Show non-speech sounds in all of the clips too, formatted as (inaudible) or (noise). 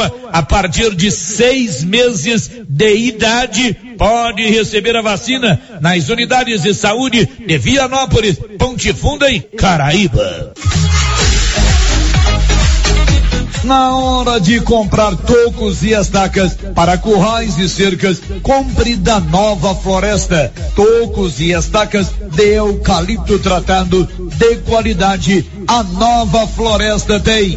a partir de seis meses de idade pode receber a vacina nas unidades de saúde de Vianópolis, Ponte Funda e Caraíba. Na hora de comprar tocos e estacas para currais e cercas, compre da Nova Floresta. Tocos e estacas de eucalipto tratado de qualidade. A Nova Floresta tem.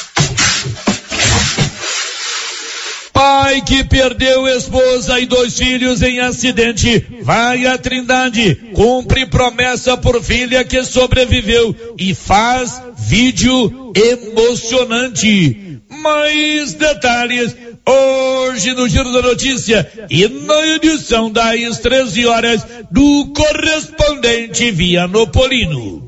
Pai que perdeu esposa e dois filhos em acidente, vai à Trindade, cumpre promessa por filha que sobreviveu e faz vídeo emocionante. Mais detalhes hoje no Giro da Notícia e na edição das 13 horas do correspondente Vianopolino.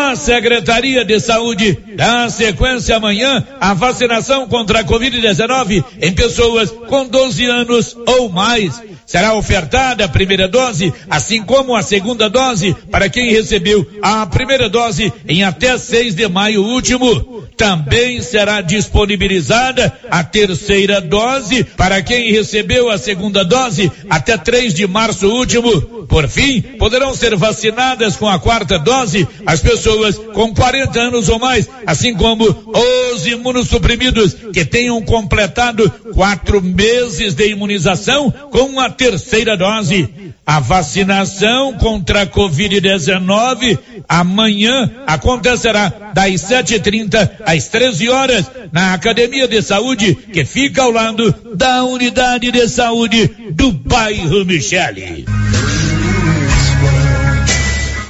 A Secretaria de Saúde dá sequência amanhã à vacinação contra a Covid-19 em pessoas com 12 anos ou mais. Será ofertada a primeira dose, assim como a segunda dose para quem recebeu a primeira dose em até 6 de maio último. Também será disponibilizada a terceira dose para quem recebeu a segunda dose até 3 de março último. Por fim, poderão ser vacinadas com a quarta dose as pessoas com 40 anos ou mais, assim como os imunossuprimidos que tenham completado quatro meses de imunização com a terceira dose. A vacinação contra a Covid-19 amanhã acontecerá das 7h30 às 13 horas na Academia de Saúde, que fica ao lado da Unidade de Saúde do bairro Michele.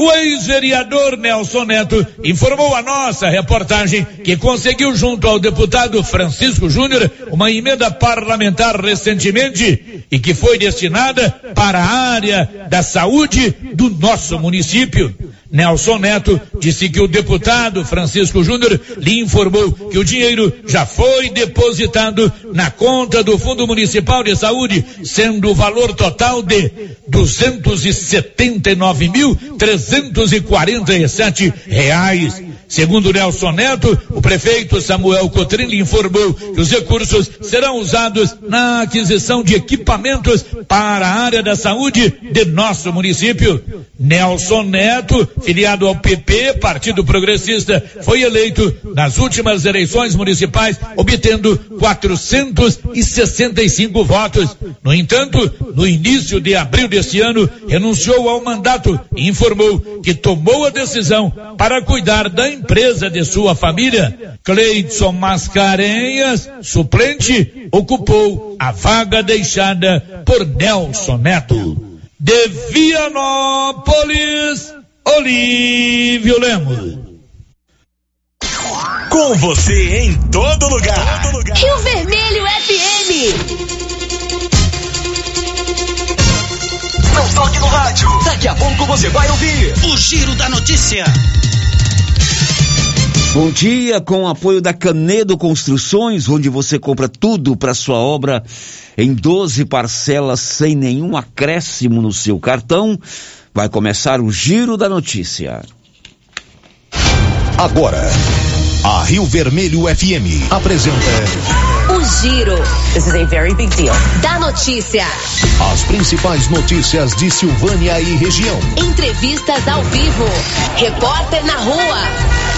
O ex-vereador Nelson Neto informou a nossa reportagem que conseguiu junto ao deputado Francisco Júnior uma emenda parlamentar recentemente e que foi destinada para a área da saúde do nosso município. Nelson Neto disse que o deputado Francisco Júnior lhe informou que o dinheiro já foi depositado na conta do Fundo Municipal de Saúde, sendo o valor total de duzentos e setenta e mil trezentos e quarenta e sete reais. Segundo Nelson Neto, o prefeito Samuel Cotrim informou que os recursos serão usados na aquisição de equipamentos para a área da saúde de nosso município. Nelson Neto, filiado ao PP, Partido Progressista, foi eleito nas últimas eleições municipais, obtendo 465 votos. No entanto, no início de abril deste ano, renunciou ao mandato e informou que tomou a decisão para cuidar da empresa de sua família. Cleidson Mascarenhas, suplente, ocupou a vaga deixada por Nelson Neto. De Vianópolis, Olívio Lemos. Com você em todo lugar. Todo lugar. Rio Vermelho FM. Não toque no rádio. Daqui a pouco você vai ouvir o Giro da Notícia. Bom dia, com o apoio da Canedo Construções, onde você compra tudo para sua obra em 12 parcelas sem nenhum acréscimo no seu cartão. Vai começar o Giro da Notícia. Agora, a Rio Vermelho FM apresenta O Giro. This is a very big deal. Da notícia. As principais notícias de Silvânia e região. Entrevistas ao vivo. Repórter na rua.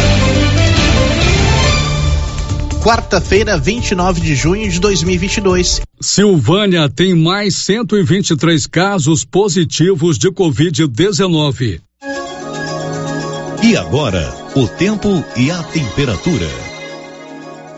Quarta-feira, 29 de junho de 2022. Silvânia tem mais 123 casos positivos de Covid-19. E agora, o tempo e a temperatura.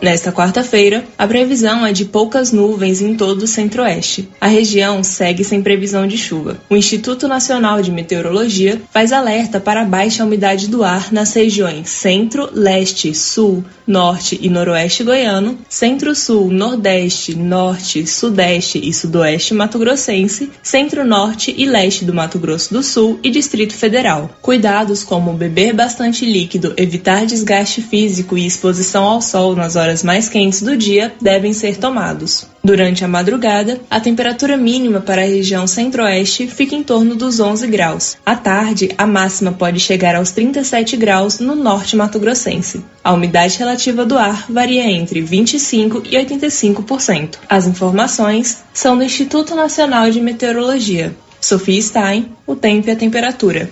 Nesta quarta-feira, a previsão é de poucas nuvens em todo o centro-oeste. A região segue sem previsão de chuva. O Instituto Nacional de Meteorologia faz alerta para a baixa umidade do ar nas regiões centro, leste, sul, norte e noroeste goiano, centro-sul, nordeste, norte, sudeste e sudoeste mato-grossense, centro-norte e leste do Mato Grosso do Sul e Distrito Federal. Cuidados como beber bastante líquido, evitar desgaste físico e exposição ao sol nas horas horas mais quentes do dia devem ser tomados. Durante a madrugada, a temperatura mínima para a região centro-oeste fica em torno dos 11 graus. À tarde, a máxima pode chegar aos 37 graus no norte mato-grossense. A umidade relativa do ar varia entre 25 e 85%. As informações são do Instituto Nacional de Meteorologia. Sofia Stein, o tempo e a temperatura.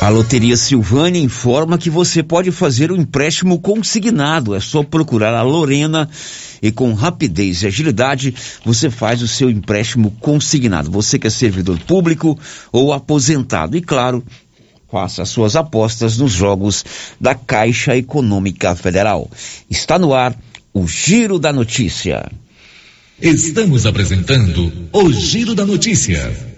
A Loteria Silvânia informa que você pode fazer o um empréstimo consignado. É só procurar a Lorena e com rapidez e agilidade você faz o seu empréstimo consignado. Você que é servidor público ou aposentado. E claro, faça suas apostas nos jogos da Caixa Econômica Federal. Está no ar o Giro da Notícia. Estamos apresentando o Giro da Notícia.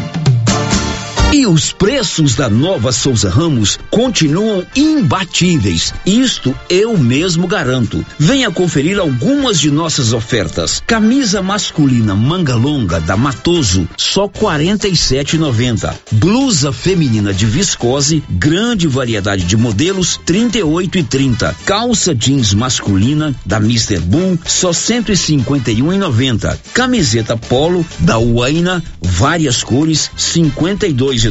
E os preços da nova Souza Ramos continuam imbatíveis. Isto eu mesmo garanto. Venha conferir algumas de nossas ofertas. Camisa masculina manga longa da Matoso, só 47,90. Blusa feminina de viscose, grande variedade de modelos, 38 e 30. Calça jeans masculina da Mr. Bull, só 151,90. Camiseta polo da Uaina, várias cores, 52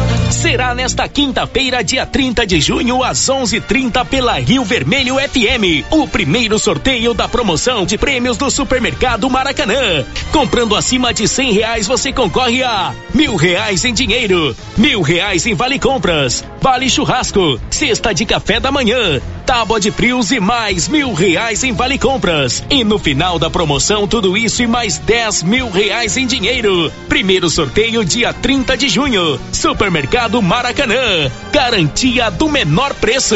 Será nesta quinta-feira, dia 30 de junho, às 11:30 pela Rio Vermelho FM, o primeiro sorteio da promoção de prêmios do Supermercado Maracanã. Comprando acima de cem reais, você concorre a mil reais em dinheiro, mil reais em vale compras, vale churrasco, cesta de café da manhã, tábua de frios e mais mil reais em vale compras. E no final da promoção, tudo isso e mais dez mil reais em dinheiro. Primeiro sorteio, dia 30 de junho. Supermercado Maracanã. Garantia do menor preço.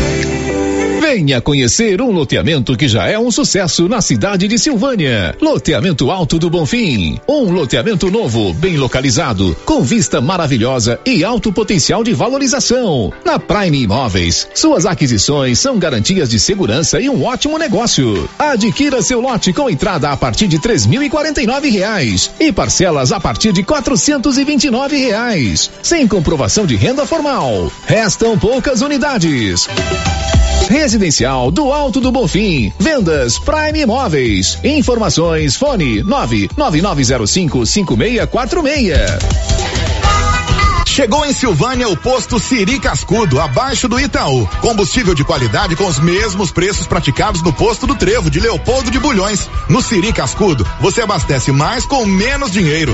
Venha conhecer um loteamento que já é um sucesso na cidade de Silvânia. Loteamento Alto do Bonfim. Um loteamento novo, bem localizado, com vista maravilhosa e alto potencial de valorização. Na Prime Imóveis, suas aquisições são garantias de segurança e um ótimo negócio. Adquira seu lote com entrada a partir de três mil e quarenta e nove reais e parcelas a partir de quatrocentos e vinte e nove reais, sem comprovação de renda formal. Restam poucas unidades. Residencial do Alto do Bonfim. Vendas Prime Imóveis. Informações fone 99905 5646. Chegou em Silvânia o posto Siri Cascudo, abaixo do Itaú. Combustível de qualidade com os mesmos preços praticados no posto do Trevo de Leopoldo de Bulhões. No Siri Cascudo, você abastece mais com menos dinheiro.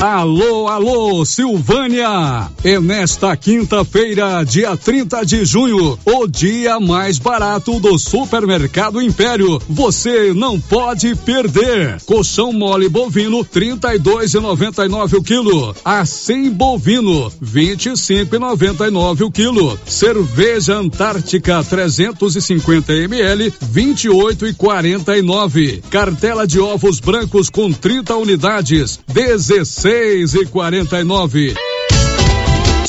Alô, alô, Silvânia! É nesta quinta-feira, dia 30 de junho, o dia mais barato do Supermercado Império. Você não pode perder. Colchão mole bovino, trinta e dois e noventa e nove o quilo. Assim bovino, vinte e cinco e noventa e nove o quilo. Cerveja Antártica, 350 ml, vinte e oito e quarenta e nove. Cartela de ovos brancos com 30 unidades, dezesseis 6 e 49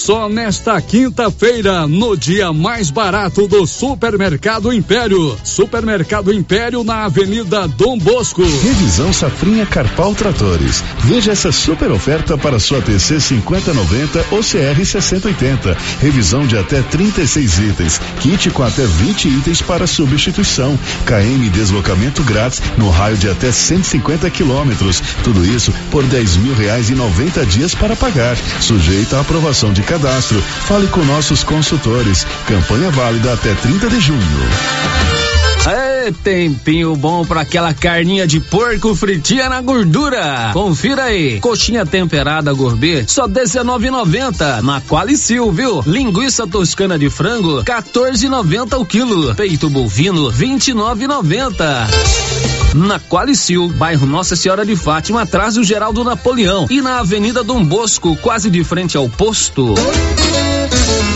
só nesta quinta-feira, no dia mais barato do Supermercado Império. Supermercado Império na Avenida Dom Bosco. Revisão Safrinha Carpal Tratores. Veja essa super oferta para sua TC 5090 ou CR 6080. Revisão de até 36 itens. Kit com até 20 itens para substituição. KM deslocamento grátis no raio de até 150 quilômetros. Tudo isso por 10 mil reais e 90 dias para pagar. Sujeito à aprovação de cadastro. Fale com nossos consultores. Campanha válida até 30 de junho. Tempinho bom para aquela carninha de porco fritinha na gordura. Confira aí. Coxinha temperada gourmet, só R$19,90. Na Qualicil, viu? Linguiça toscana de frango, R$14,90 o quilo. Peito bovino, R$29,90. Na Qualicil, bairro Nossa Senhora de Fátima, atrás do Geraldo Napoleão. E na Avenida Dom Bosco, quase de frente ao posto.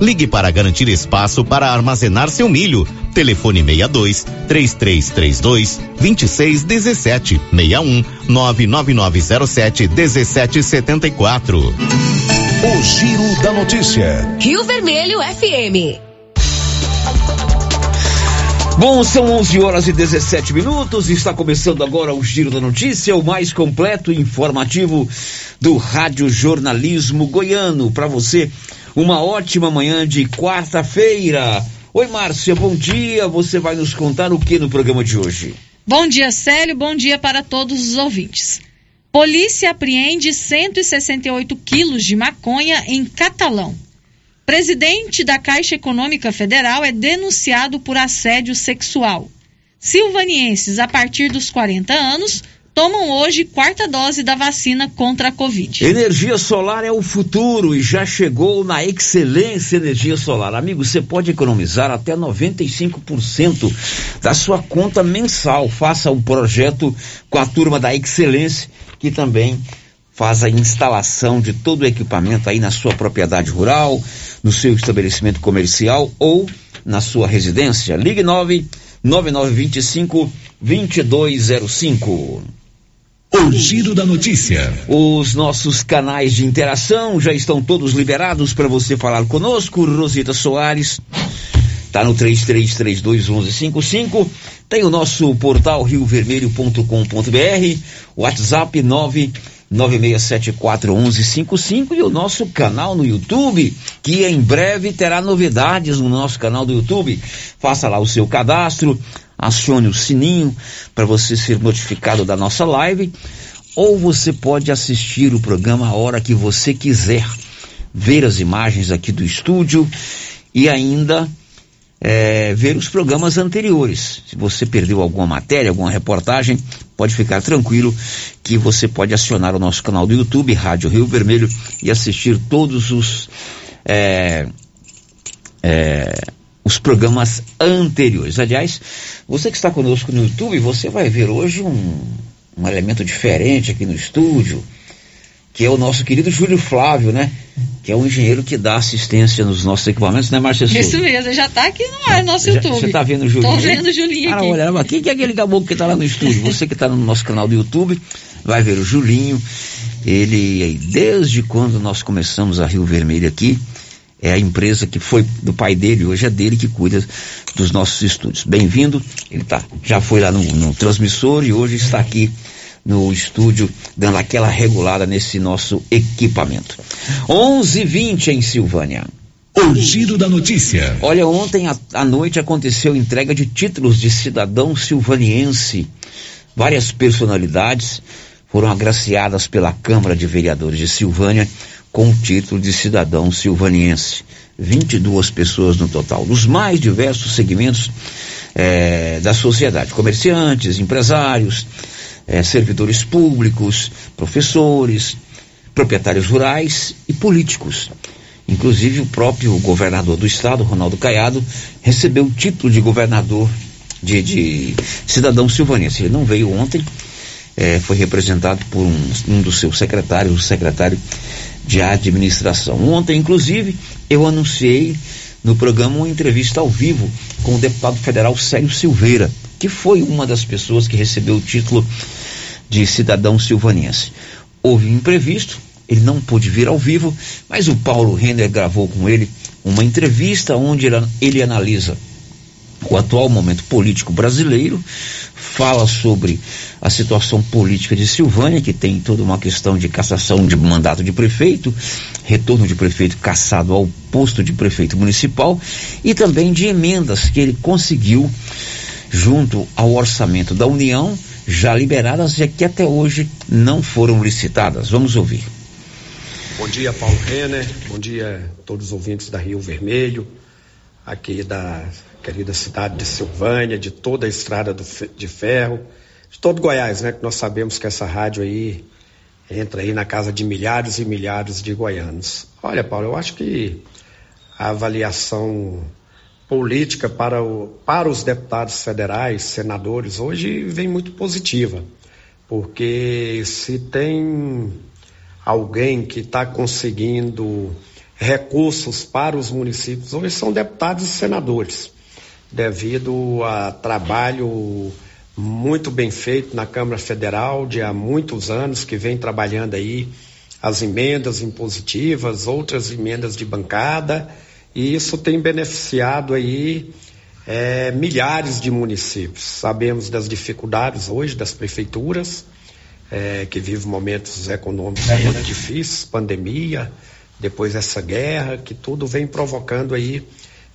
Ligue para garantir espaço para armazenar seu milho. Telefone 62 3332 2617 61 99907 1774. O Giro da Notícia. Rio Vermelho FM. Bom, são 11 horas e 17 minutos. Está começando agora o Giro da Notícia, o mais completo e informativo do Rádio Jornalismo Goiano. Para você, uma ótima manhã de quarta-feira. Oi, Márcia, bom dia. Você vai nos contar o que no programa de hoje? Bom dia, Célio. Bom dia para todos os ouvintes. Polícia apreende 168 quilos de maconha em Catalão. Presidente da Caixa Econômica Federal é denunciado por assédio sexual. Silvanienses a partir dos 40 anos tomam hoje quarta dose da vacina contra a Covid. Energia solar é o futuro e já chegou na Excelência Energia Solar. Amigo, você pode economizar até 95% da sua conta mensal. Faça um projeto com a turma da Excelência que também faz a instalação de todo o equipamento aí na sua propriedade rural, no seu estabelecimento comercial ou na sua residência. Ligue 9 9925 2205. O Giro da Notícia. Os nossos canais de interação já estão todos liberados para você falar conosco. Rosita Soares Tá no 33321155. Tem o nosso portal riovermelho.com.br, WhatsApp 996741155 e o nosso canal no YouTube, que em breve terá novidades no nosso canal do YouTube. Faça lá o seu cadastro, acione o sininho para você ser notificado da nossa live, ou você pode assistir o programa a hora que você quiser, ver as imagens aqui do estúdio e ainda é, ver os programas anteriores. Se você perdeu alguma matéria, alguma reportagem, pode ficar tranquilo que você pode acionar o nosso canal do YouTube, Rádio Rio Vermelho, e assistir todos os, é, é, os programas anteriores. Aliás, você que está conosco no YouTube, você vai ver hoje um, um elemento diferente aqui no estúdio que é o nosso querido Júlio Flávio, né? Que é o engenheiro que dá assistência nos nossos equipamentos, né, Márcia Isso mesmo, já está aqui no ar, nosso já, YouTube. Você está vendo o Julinho? Estou vendo o Julinho Cara, aqui. olha, mas quem que é aquele caboclo que está lá no estúdio? Você que está no nosso canal do YouTube, vai ver o Julinho. Ele, desde quando nós começamos a Rio Vermelho aqui, é a empresa que foi do pai dele, hoje é dele que cuida dos nossos estúdios. Bem-vindo, ele tá, já foi lá no, no transmissor e hoje está aqui no estúdio, dando aquela regulada nesse nosso equipamento. 11:20 em Silvânia. O giro da notícia. Olha, ontem à, à noite aconteceu entrega de títulos de cidadão silvaniense. Várias personalidades foram agraciadas pela Câmara de Vereadores de Silvânia com o título de cidadão silvaniense. 22 pessoas no total, dos mais diversos segmentos eh, da sociedade: comerciantes, empresários, eh, servidores públicos, professores, proprietários rurais e políticos. Inclusive o próprio governador do estado, Ronaldo Caiado, recebeu o título de governador de, de cidadão silvanense. Ele não veio ontem, eh, foi representado por um, um dos seus secretários, o secretário de administração. Ontem, inclusive, eu anunciei no programa uma entrevista ao vivo com o deputado federal Célio Silveira, que foi uma das pessoas que recebeu o título de cidadão silvanense. Houve um imprevisto, ele não pôde vir ao vivo, mas o Paulo Renner gravou com ele uma entrevista onde ele, ele analisa o atual momento político brasileiro, fala sobre a situação política de Silvânia, que tem toda uma questão de cassação de mandato de prefeito, retorno de prefeito cassado ao posto de prefeito municipal e também de emendas que ele conseguiu junto ao orçamento da União, já liberadas e que até hoje não foram licitadas. Vamos ouvir. Bom dia, Paulo Renner. Bom dia a todos os ouvintes da Rio Vermelho, aqui da querida cidade de Silvânia, de toda a estrada do, de ferro, de todo Goiás, né? Que nós sabemos que essa rádio aí entra aí na casa de milhares e milhares de goianos. Olha, Paulo, eu acho que a avaliação política para, o, para os deputados federais, senadores, hoje vem muito positiva, porque se tem alguém que está conseguindo recursos para os municípios, hoje são deputados e senadores, devido a trabalho muito bem feito na Câmara Federal de há muitos anos que vem trabalhando aí as emendas impositivas, outras emendas de bancada, e isso tem beneficiado aí é, milhares de municípios. Sabemos das dificuldades hoje das prefeituras, é, que vivem momentos econômicos muito difíceis, pandemia, depois essa guerra, que tudo vem provocando aí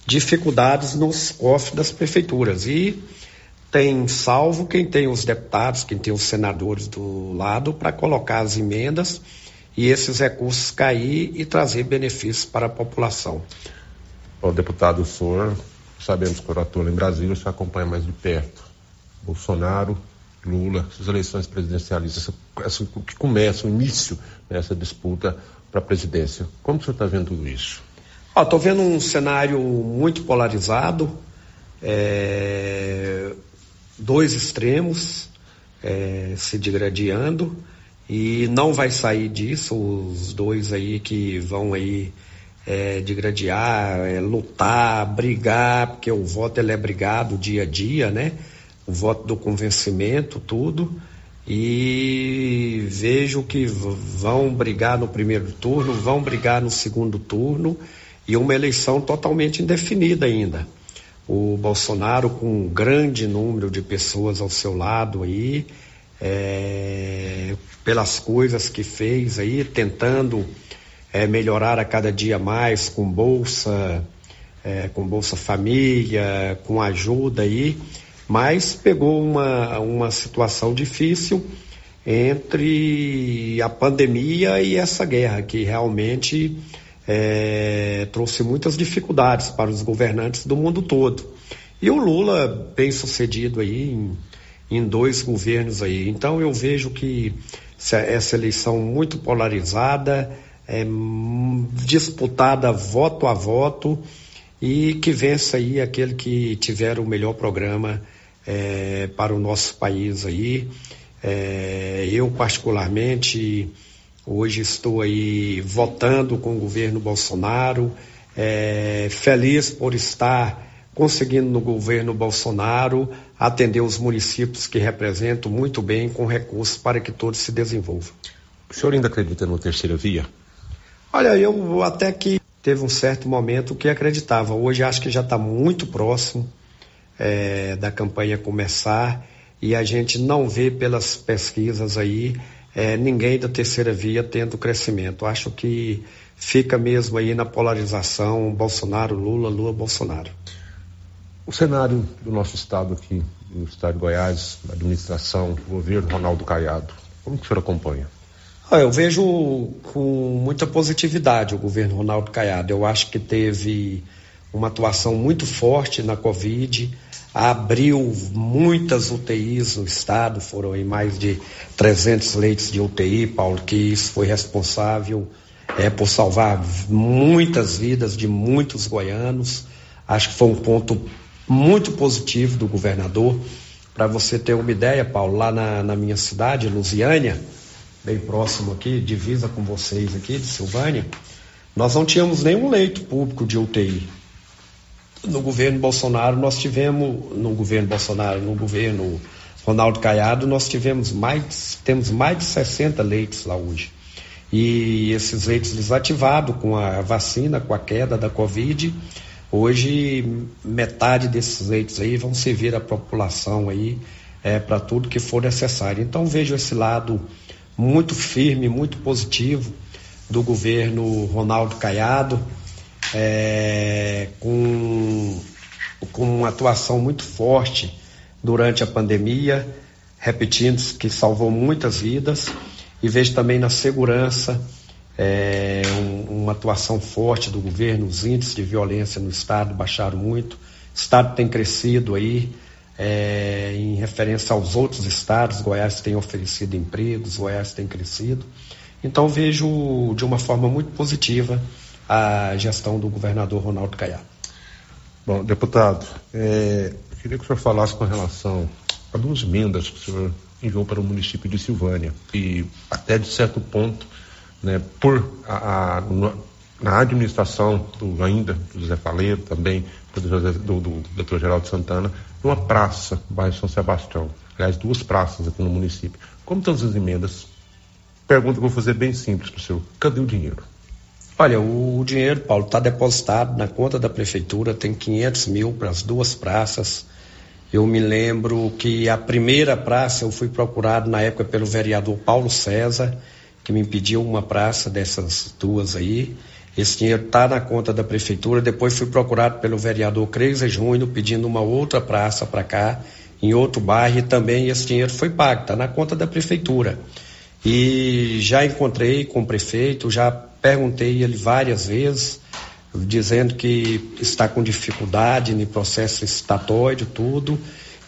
dificuldades nos cofres das prefeituras. E tem salvo quem tem os deputados, quem tem os senadores do lado para colocar as emendas e esses recursos cair e trazer benefícios para a população. O deputado Sor, sabemos que o atua em Brasília, você acompanha mais de perto. Bolsonaro, Lula, essas eleições presidencialistas, essa, essa, que começa o início dessa disputa para a presidência. Como que você está vendo isso? Estou vendo um cenário muito polarizado, é, dois extremos é, se digradiando e não vai sair disso os dois aí que vão aí é, digradiar, é, lutar, brigar, porque o voto ele é brigado dia a dia, né? O voto do convencimento, tudo. E vejo que vão brigar no primeiro turno, vão brigar no segundo turno e uma eleição totalmente indefinida ainda. o Bolsonaro com um grande número de pessoas ao seu lado aí, é, pelas coisas que fez aí, tentando é, melhorar a cada dia mais com bolsa, é, com Bolsa Família, com ajuda aí, mas pegou uma, uma situação difícil entre a pandemia e essa guerra, que realmente é, trouxe muitas dificuldades para os governantes do mundo todo. E o Lula, bem sucedido aí em, em dois governos aí. Então eu vejo que essa eleição muito polarizada, é, disputada voto a voto e que vença aí aquele que tiver o melhor programa é, para o nosso país aí. É, eu particularmente hoje estou aí votando com o governo Bolsonaro, é, feliz por estar conseguindo no governo Bolsonaro atender os municípios que representam muito bem com recursos para que todos se desenvolvam. O senhor ainda acredita no terceira via? Olha, eu até que teve um certo momento que acreditava. Hoje acho que já está muito próximo é, da campanha começar e a gente não vê pelas pesquisas aí é, ninguém da terceira via tendo crescimento. Acho que fica mesmo aí na polarização Bolsonaro, Lula, Lula, Bolsonaro. O cenário do nosso estado aqui, no estado de Goiás, administração, governo Ronaldo Caiado, como que o senhor acompanha? Ah, eu vejo com muita positividade o governo Ronaldo Caiado. Eu acho que teve uma atuação muito forte na Covid, abriu muitas UTIs no estado, foram em mais de 300 leitos de UTI, Paulo, que isso foi responsável é, por salvar muitas vidas de muitos goianos. Acho que foi um ponto muito positivo do governador. Para você ter uma ideia, Paulo, lá na, na minha cidade, Lusiânia, bem próximo aqui, divisa com vocês aqui de Silvânia, nós não tínhamos nenhum leito público de UTI. No governo Bolsonaro nós tivemos, no governo Bolsonaro, no governo Ronaldo Caiado, nós tivemos mais, temos mais de 60 leitos lá hoje. E esses leitos desativados com a vacina, com a queda da Covid, hoje metade desses leitos aí vão servir à população aí é, para tudo que for necessário. Então vejo esse lado muito firme, muito positivo do governo Ronaldo Caiado, é, com, com uma atuação muito forte durante a pandemia, repetindo que salvou muitas vidas, e vejo também na segurança é, um, uma atuação forte do governo, os índices de violência no estado baixaram muito, o estado tem crescido aí, é, em referência aos outros estados, Goiás tem oferecido empregos, Goiás tem crescido. Então vejo de uma forma muito positiva a gestão do governador Ronaldo Caiado. Bom, deputado, é, queria que o senhor falasse com relação a duas emendas que o senhor enviou para o município de Silvânia e até de certo ponto, né, por a, a na administração do ainda do José Faleiro, também do, do, do, do Dr. Geraldo Santana, uma praça, bairro São Sebastião. Aliás, duas praças aqui no município. Como estão as emendas? Pergunta que eu vou fazer bem simples para o senhor. Cadê o dinheiro? Olha, o dinheiro, Paulo, está depositado na conta da prefeitura, tem 500 mil para as duas praças. Eu me lembro que a primeira praça eu fui procurado na época pelo vereador Paulo César, que me pediu uma praça dessas duas aí. Esse dinheiro está na conta da prefeitura. Depois fui procurado pelo vereador Creiser Júnior pedindo uma outra praça para cá, em outro bairro, e também esse dinheiro foi pago, está na conta da prefeitura. E já encontrei com o prefeito, já perguntei ele várias vezes, dizendo que está com dificuldade no processo estatório, tudo.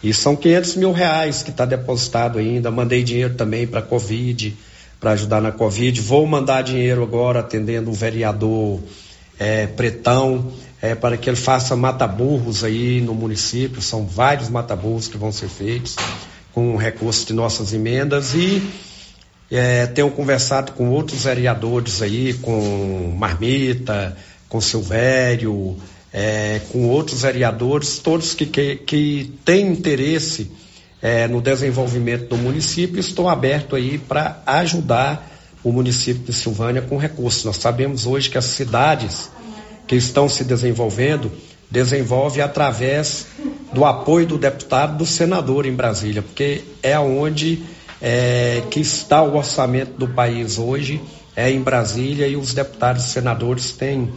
E são 500 mil reais que está depositado ainda. Mandei dinheiro também para a Covid para ajudar na Covid. Vou mandar dinheiro agora atendendo o vereador é, Pretão é, para que ele faça mata-burros aí no município. São vários mata-burros que vão ser feitos com recurso de nossas emendas e é, tenho conversado com outros vereadores aí, com Marmita, com Silvério, é, com outros vereadores, todos que, que, que têm interesse é, no desenvolvimento do município. Estou aberto aí para ajudar o município de Silvânia com recursos. Nós sabemos hoje que as cidades que estão se desenvolvendo desenvolve através do apoio do deputado, do senador em Brasília, porque é onde é, que está o orçamento do país hoje, é em Brasília e os deputados e senadores têm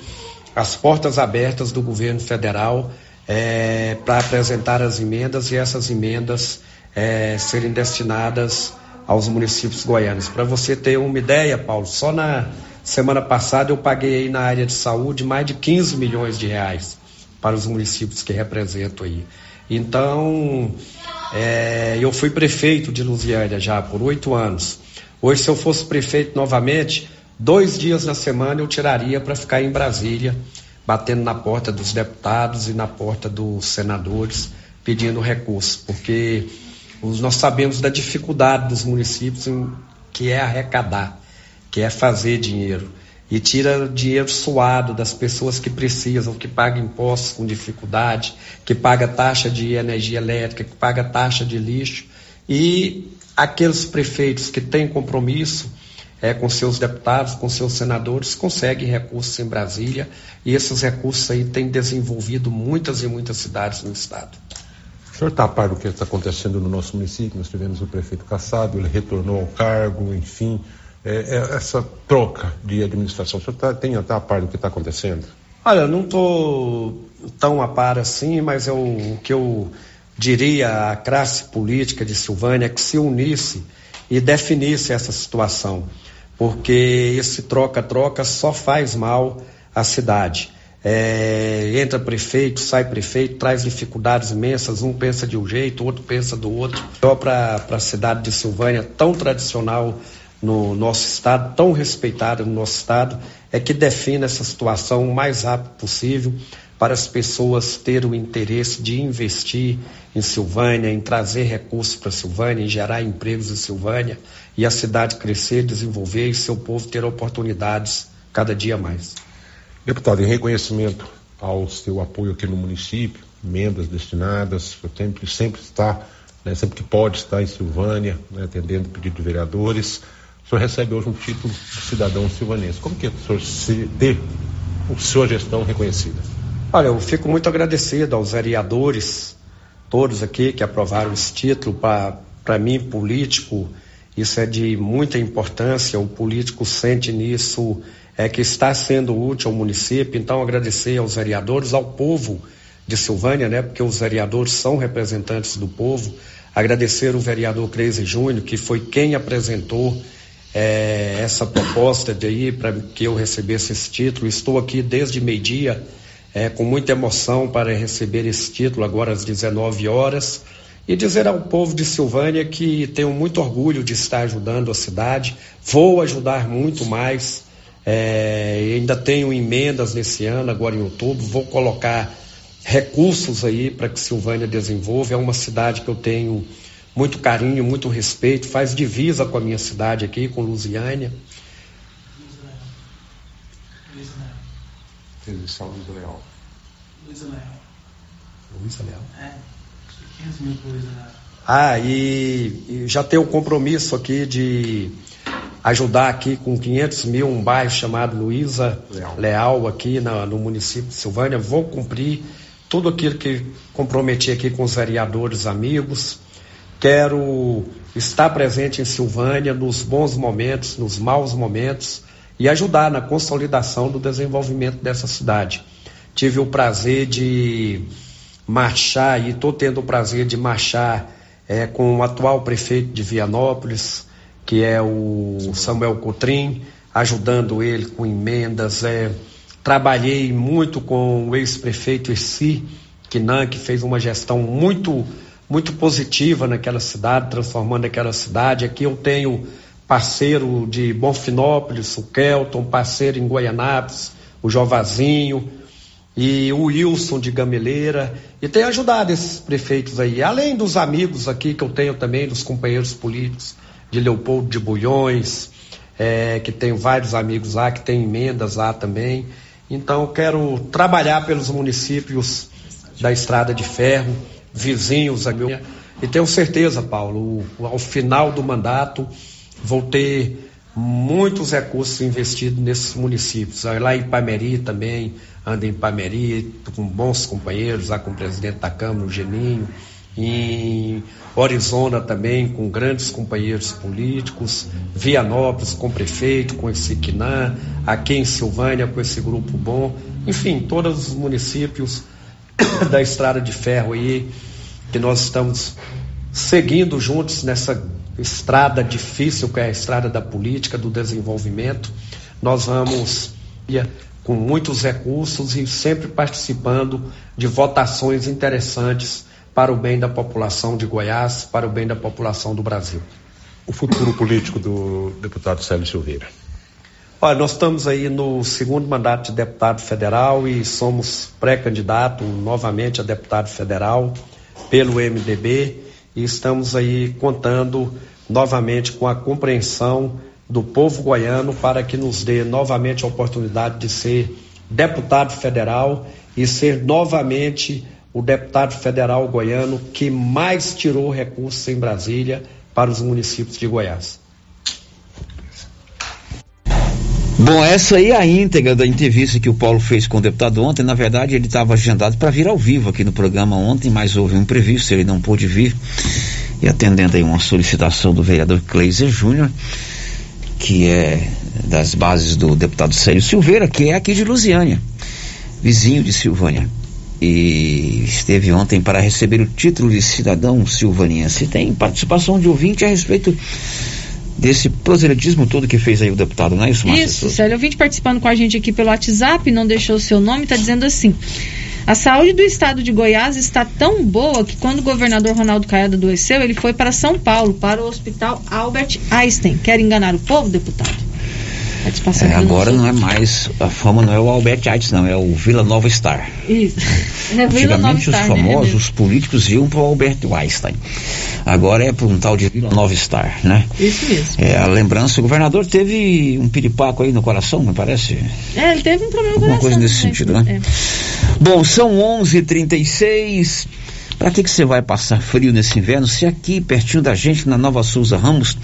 as portas abertas do governo federal é, para apresentar as emendas e essas emendas é, serem destinadas aos municípios goianos. Para você ter uma ideia, Paulo, só na semana passada eu paguei aí na área de saúde mais de 15 milhões de reais para os municípios que represento aí. Então, é, eu fui prefeito de Lusiânia já por oito anos. Hoje, se eu fosse prefeito novamente, dois dias na semana eu tiraria para ficar em Brasília, batendo na porta dos deputados e na porta dos senadores, pedindo recursos, porque nós sabemos da dificuldade dos municípios em, que é arrecadar, que é fazer dinheiro. E tira dinheiro suado das pessoas que precisam, que pagam impostos com dificuldade, que paga taxa de energia elétrica, que paga taxa de lixo. E aqueles prefeitos que têm compromisso é, com seus deputados, com seus senadores, conseguem recursos em Brasília. E esses recursos aí têm desenvolvido muitas e muitas cidades no estado. O senhor está a par do que está acontecendo no nosso município? Nós tivemos o prefeito Cassado, ele retornou ao cargo, enfim. É, é, essa troca de administração, o senhor tá, tem está a par do que está acontecendo? Olha, eu não estou tão a par assim, mas eu, o que eu diria à classe política de Silvânia é que se unisse e definisse essa situação, porque esse troca-troca só faz mal à cidade. É, entra prefeito, sai prefeito, traz dificuldades imensas, um pensa de um jeito, outro pensa do outro. Só para a cidade de Silvânia, tão tradicional no nosso estado, tão respeitada no nosso estado, é que define essa situação o mais rápido possível para as pessoas terem o interesse de investir em Silvânia, em trazer recursos para Silvânia, em gerar empregos em Silvânia e a cidade crescer, desenvolver e seu povo ter oportunidades cada dia mais. Deputado, em reconhecimento ao seu apoio aqui no município, emendas destinadas, sempre, sempre está, né, sempre que pode estar em Silvânia, né, atendendo pedido de vereadores. O senhor recebe hoje um título de cidadão silvanense. Como que é o senhor se ter a sua gestão reconhecida? Olha, eu fico muito agradecido aos vereadores, todos aqui que aprovaram esse título. Para mim, político, isso é de muita importância. O político sente nisso é, que está sendo útil ao município. Então, agradecer aos vereadores, ao povo de Silvânia, né? Porque os vereadores são representantes do povo. Agradecer o vereador Cleise Júnior, que foi quem apresentou é, essa proposta de aí para que eu recebesse esse título. Estou aqui desde meio-dia, é, com muita emoção para receber esse título agora às 19 horas e dizer ao povo de Silvânia que tenho muito orgulho de estar ajudando a cidade, vou ajudar muito mais é, ainda tenho emendas nesse ano, agora em outubro, vou colocar recursos aí para que Silvânia desenvolva. É uma cidade que eu tenho muito carinho, muito respeito, faz divisa com a minha cidade aqui, com Lusiânia. Luísa Leal. Luísa Leal. Luísa Leal. É, 500 mil por Luísa Leal. Ah, e, e já tenho o compromisso aqui de ajudar aqui com 500 mil um bairro chamado Luísa Leal. Leal, aqui na, no município de Silvânia. Vou cumprir tudo aquilo que comprometi aqui com os vereadores amigos. Quero estar presente em Silvânia nos bons momentos, nos maus momentos e ajudar na consolidação do desenvolvimento dessa cidade. Tive o prazer de marchar e estou tendo o prazer de marchar é, com o atual prefeito de Vianópolis, que é o Samuel Cotrim, ajudando ele com emendas. É, trabalhei muito com o ex-prefeito Essi Quinan, que fez uma gestão muito, muito positiva naquela cidade, transformando aquela cidade. Aqui eu tenho parceiro de Bonfinópolis, o Kelton, parceiro em Goianápolis, o Jovazinho e o Wilson de Gameleira. E tenho ajudado esses prefeitos aí, além dos amigos aqui que eu tenho também, dos companheiros políticos de Leopoldo de Bulhões, é, que tenho vários amigos lá, que tem emendas lá também. Então, quero trabalhar pelos municípios da Estrada de Ferro, vizinhos E tenho certeza, Paulo, ao final do mandato, vou ter muitos recursos investidos nesses municípios. Lá em Pameri também, ando em Pameri, com bons companheiros, lá com o presidente da Câmara, o Geninho, em Orizona também, com grandes companheiros políticos, Vianópolis com prefeito, com esse Quinã, aqui em Silvânia com esse grupo bom, enfim, todos os municípios (coughs) da estrada de ferro aí, que nós estamos seguindo juntos nessa estrada difícil que é a estrada da política, do desenvolvimento. Nós vamos com muitos recursos e sempre participando de votações interessantes para o bem da população de Goiás, para o bem da população do Brasil. O futuro político do deputado Célio Silveira. Olha, nós estamos aí no segundo mandato de deputado federal e somos pré-candidato novamente a deputado federal pelo MDB e estamos aí contando novamente com a compreensão do povo goiano para que nos dê novamente a oportunidade de ser deputado federal e ser novamente o deputado federal goiano que mais tirou recursos em Brasília para os municípios de Goiás. Bom, essa aí é a íntegra da entrevista que o Paulo fez com o deputado ontem. Na verdade, ele estava agendado para vir ao vivo aqui no programa ontem, mas houve um imprevisto, ele não pôde vir. E atendendo aí uma solicitação do vereador Kleiser Júnior, que é das bases do deputado Sérgio Silveira, que é aqui de Lusiânia, vizinho de Silvânia. E esteve ontem para receber o título de cidadão silvaniense. Tem participação de ouvinte a respeito desse proselitismo todo que fez aí o deputado, não é isso, Márcia? Isso, Célio. Ouvinte participando com a gente aqui pelo WhatsApp, não deixou o seu nome, está dizendo assim. A saúde do estado de Goiás está tão boa que quando o governador Ronaldo Caiado adoeceu, ele foi para São Paulo, para o hospital Albert Einstein. Quer enganar o povo, deputado? É, agora não é mais, a fama não é o Albert Einstein, não, é o Vila Nova Star. Isso. É Vila Nova os Star, né? famosos, né? os políticos iam para o Albert Einstein. Agora é para um tal de Vila Nova Star, né? Isso mesmo. É, a lembrança, o governador teve um piripaco aí no coração, me parece. É, ele teve um problema no Alguma coisa nesse sentido, né? É. Bom, são 11h36. Para que, que você vai passar frio nesse inverno se aqui, pertinho da gente, na Nova Souza Ramos,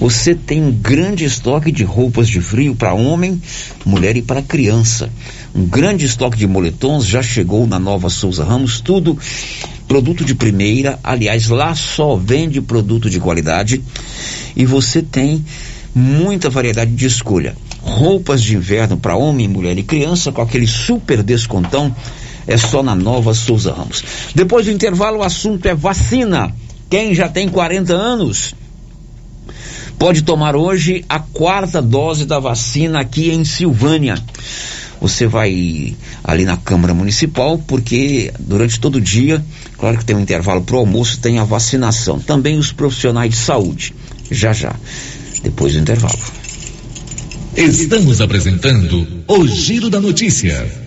você tem um grande estoque de roupas de frio para homem, mulher e para criança. Um grande estoque de moletons já chegou na Nova Souza Ramos, tudo produto de primeira. Aliás, lá só vende produto de qualidade e você tem muita variedade de escolha. Roupas de inverno para homem, mulher e criança com aquele super descontão é só na Nova Souza Ramos. Depois do intervalo, o assunto é vacina. Quem já tem 40 anos pode tomar hoje a quarta dose da vacina aqui em Silvânia. Você vai ali na Câmara Municipal, porque durante todo o dia, claro que tem um intervalo para o almoço, tem a vacinação. Também os profissionais de saúde. Já já, depois do intervalo. Estamos apresentando o Giro da Notícia.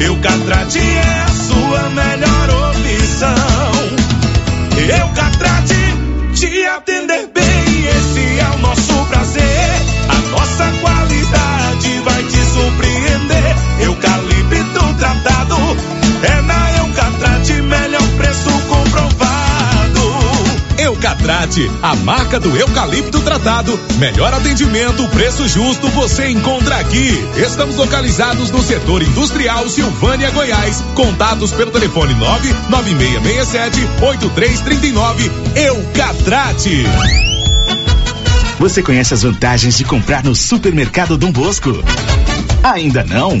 Eucatrate é a sua melhor opção. Eucatrate te atender Eucatrate, a marca do eucalipto tratado. Melhor atendimento, preço justo, você encontra aqui. Estamos localizados no setor industrial Silvânia, Goiás. Contatos pelo telefone 99667 8339. Eucatrate. Você conhece as vantagens de comprar no supermercado Dom Bosco? Ainda não?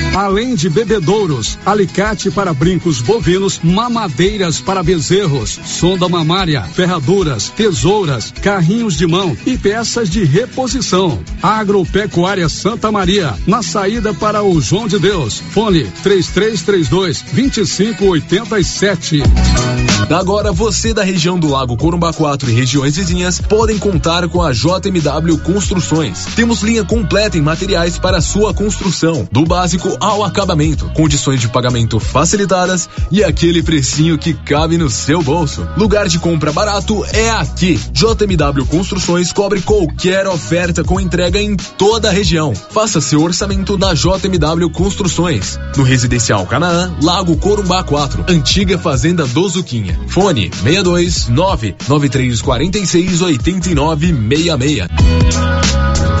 Além de bebedouros, alicate para brincos bovinos, mamadeiras para bezerros, sonda mamária, ferraduras, tesouras, carrinhos de mão e peças de reposição. Agropecuária Santa Maria, na saída para o João de Deus. Fone 3332 2587. Agora você da região do Lago Corumbá 4 e regiões vizinhas podem contar com a JMW Construções. Temos linha completa em materiais para sua construção, do básico ao acabamento, condições de pagamento facilitadas e aquele precinho que cabe no seu bolso. Lugar de compra barato é aqui. JMW Construções cobre qualquer oferta com entrega em toda a região. Faça seu orçamento na JMW Construções. No Residencial Canaã, Lago Corumbá 4, antiga Fazenda do Zuquinha. Fone 62 99346 8966.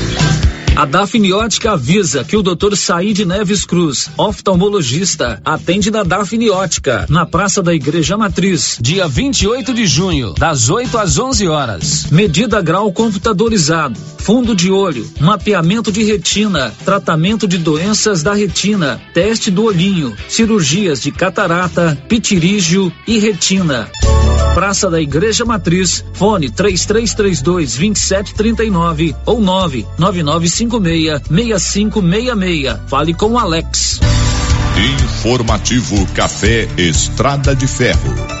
A Dafniótica avisa que o Dr. Said Neves Cruz, oftalmologista, atende na Dafniótica, na Praça da Igreja Matriz, dia 28 de junho, das 8 às 11 horas. Medida grau computadorizado, fundo de olho, mapeamento de retina, tratamento de doenças da retina, teste do olhinho, cirurgias de catarata, pitirígio e retina. Praça da Igreja Matriz, fone 3332 2739 ou 99956 6566. Fale com o Alex. Informativo Café Estrada de Ferro.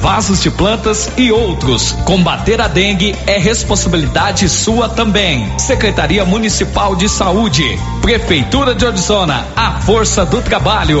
vasos de plantas e outros. Combater a dengue é responsabilidade sua também. Secretaria Municipal de Saúde, Prefeitura de Orizona, a força do trabalho.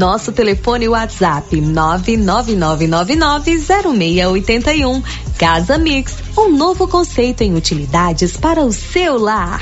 Nosso telefone WhatsApp 999990681. Casa Mix, um novo conceito em utilidades para o seu lar.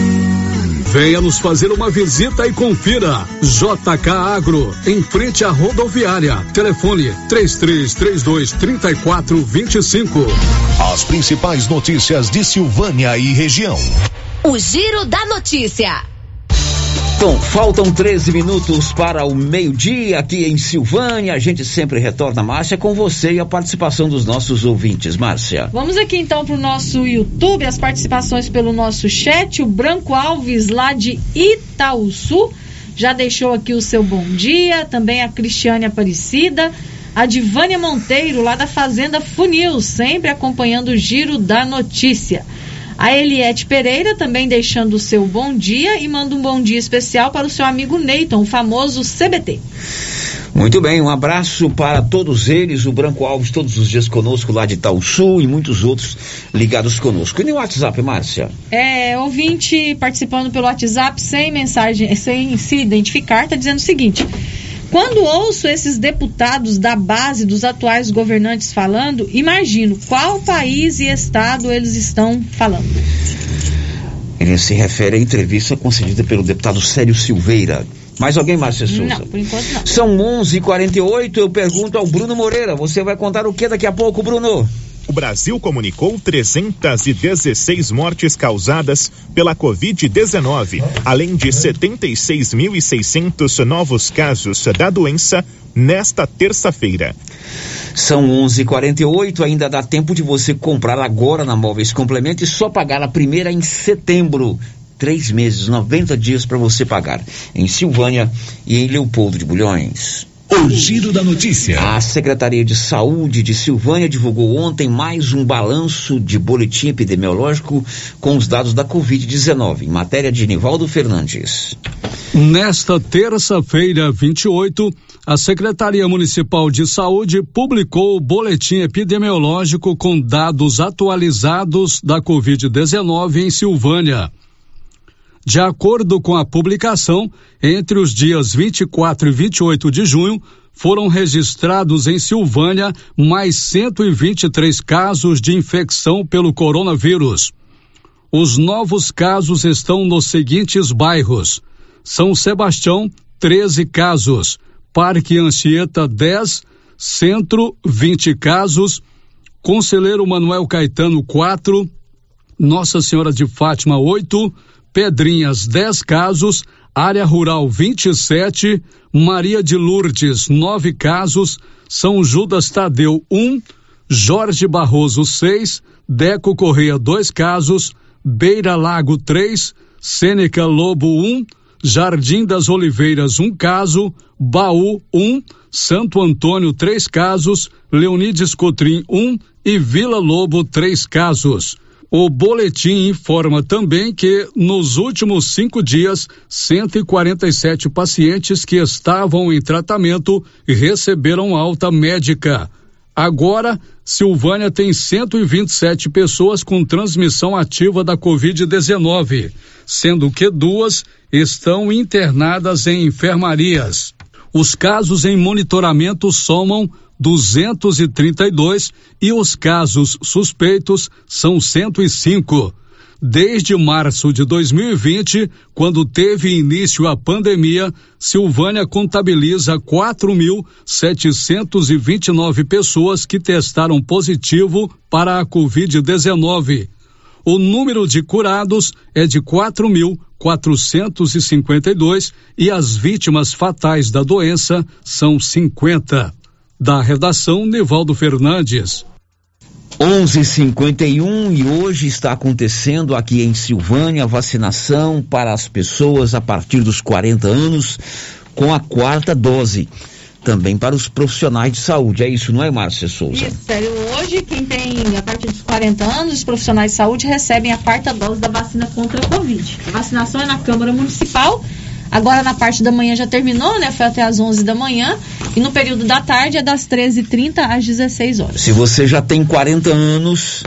Venha nos fazer uma visita e confira. JK Agro, em frente à rodoviária. Telefone 3332 3425. As principais notícias de Silvânia e região. O Giro da Notícia. Bom, faltam 13 minutos para o meio-dia aqui em Silvânia. A gente sempre retorna, Márcia, com você e a participação dos nossos ouvintes. Márcia. Vamos aqui então para o nosso YouTube, as participações pelo nosso chat. O Branco Alves, lá de Itaúsu, já deixou aqui o seu bom dia. Também a Cristiane Aparecida. A Divânia Monteiro, lá da Fazenda Funil, sempre acompanhando o giro da notícia. A Eliette Pereira também deixando o seu bom dia e manda um bom dia especial para o seu amigo Neyton, o famoso CBT. Muito bem, um abraço para todos eles, o Branco Alves todos os dias conosco lá de Sul e muitos outros ligados conosco. E no WhatsApp, Márcia? É, ouvinte participando pelo WhatsApp sem mensagem, sem se identificar, está dizendo o seguinte: quando ouço esses deputados da base dos atuais governantes falando, imagino qual país e estado eles estão falando. Ele se refere à entrevista concedida pelo deputado Célio Silveira. Mais alguém, Márcia Souza? Não, por enquanto não. São 11h48, eu pergunto ao Bruno Moreira. Você vai contar o que daqui a pouco, Bruno? O Brasil comunicou 316 mortes causadas pela Covid-19, além de 76.600 novos casos da doença nesta terça-feira. São 11:48, ainda dá tempo de você comprar agora na Móveis Complemento e só pagar a primeira em setembro. Três meses, 90 dias para você pagar. Em Silvânia e em Leopoldo de Bulhões. O giro da notícia. A Secretaria de Saúde de Silvânia divulgou ontem mais um balanço de boletim epidemiológico com os dados da Covid-19, em matéria de Nivaldo Fernandes. Nesta terça-feira, 28, a Secretaria Municipal de Saúde publicou o boletim epidemiológico com dados atualizados da Covid-19 em Silvânia. De acordo com a publicação, entre os dias 24 e 28 de junho, foram registrados em Silvânia mais 123 casos de infecção pelo coronavírus. Os novos casos estão nos seguintes bairros: São Sebastião, 13 casos, Parque Anchieta, 10, Centro, 20 casos, Conselheiro Manuel Caetano, 4, Nossa Senhora de Fátima, 8, Pedrinhas, 10 casos, Área Rural 27, Maria de Lourdes, 9 casos, São Judas Tadeu, 1, Jorge Barroso, 6, Deco Correia, 2 casos, Beira Lago, 3, Sêneca Lobo, 1, Jardim das Oliveiras, um caso, Baú, um, Santo Antônio, três casos, Leonides Cotrim, um e Vila Lobo, três casos. O boletim informa também que, nos últimos cinco dias, 147 pacientes que estavam em tratamento receberam alta médica. Agora, Silvânia tem 127 pessoas com transmissão ativa da Covid-19, sendo que duas estão internadas em enfermarias. Os casos em monitoramento somam 232 e os casos suspeitos são 105. Desde março de 2020, quando teve início a pandemia, Silvânia contabiliza 4.729 pessoas que testaram positivo para a Covid-19. O número de curados é de 4.452 e as vítimas fatais da doença são 50. Da redação, Nivaldo Fernandes. 11:51 e hoje está acontecendo aqui em Silvânia a vacinação para as pessoas a partir dos 40 anos com a quarta dose. Também para os profissionais de saúde. É isso, não é, Márcia Souza? Isso, sério. Hoje, quem tem a partir dos 40 anos, os profissionais de saúde recebem a quarta dose da vacina contra a Covid. A vacinação é na Câmara Municipal Agora na parte da manhã já terminou, né? Foi até às 11 da manhã. E no período da tarde é das 13h30 às 16 horas. Se você já tem 40 anos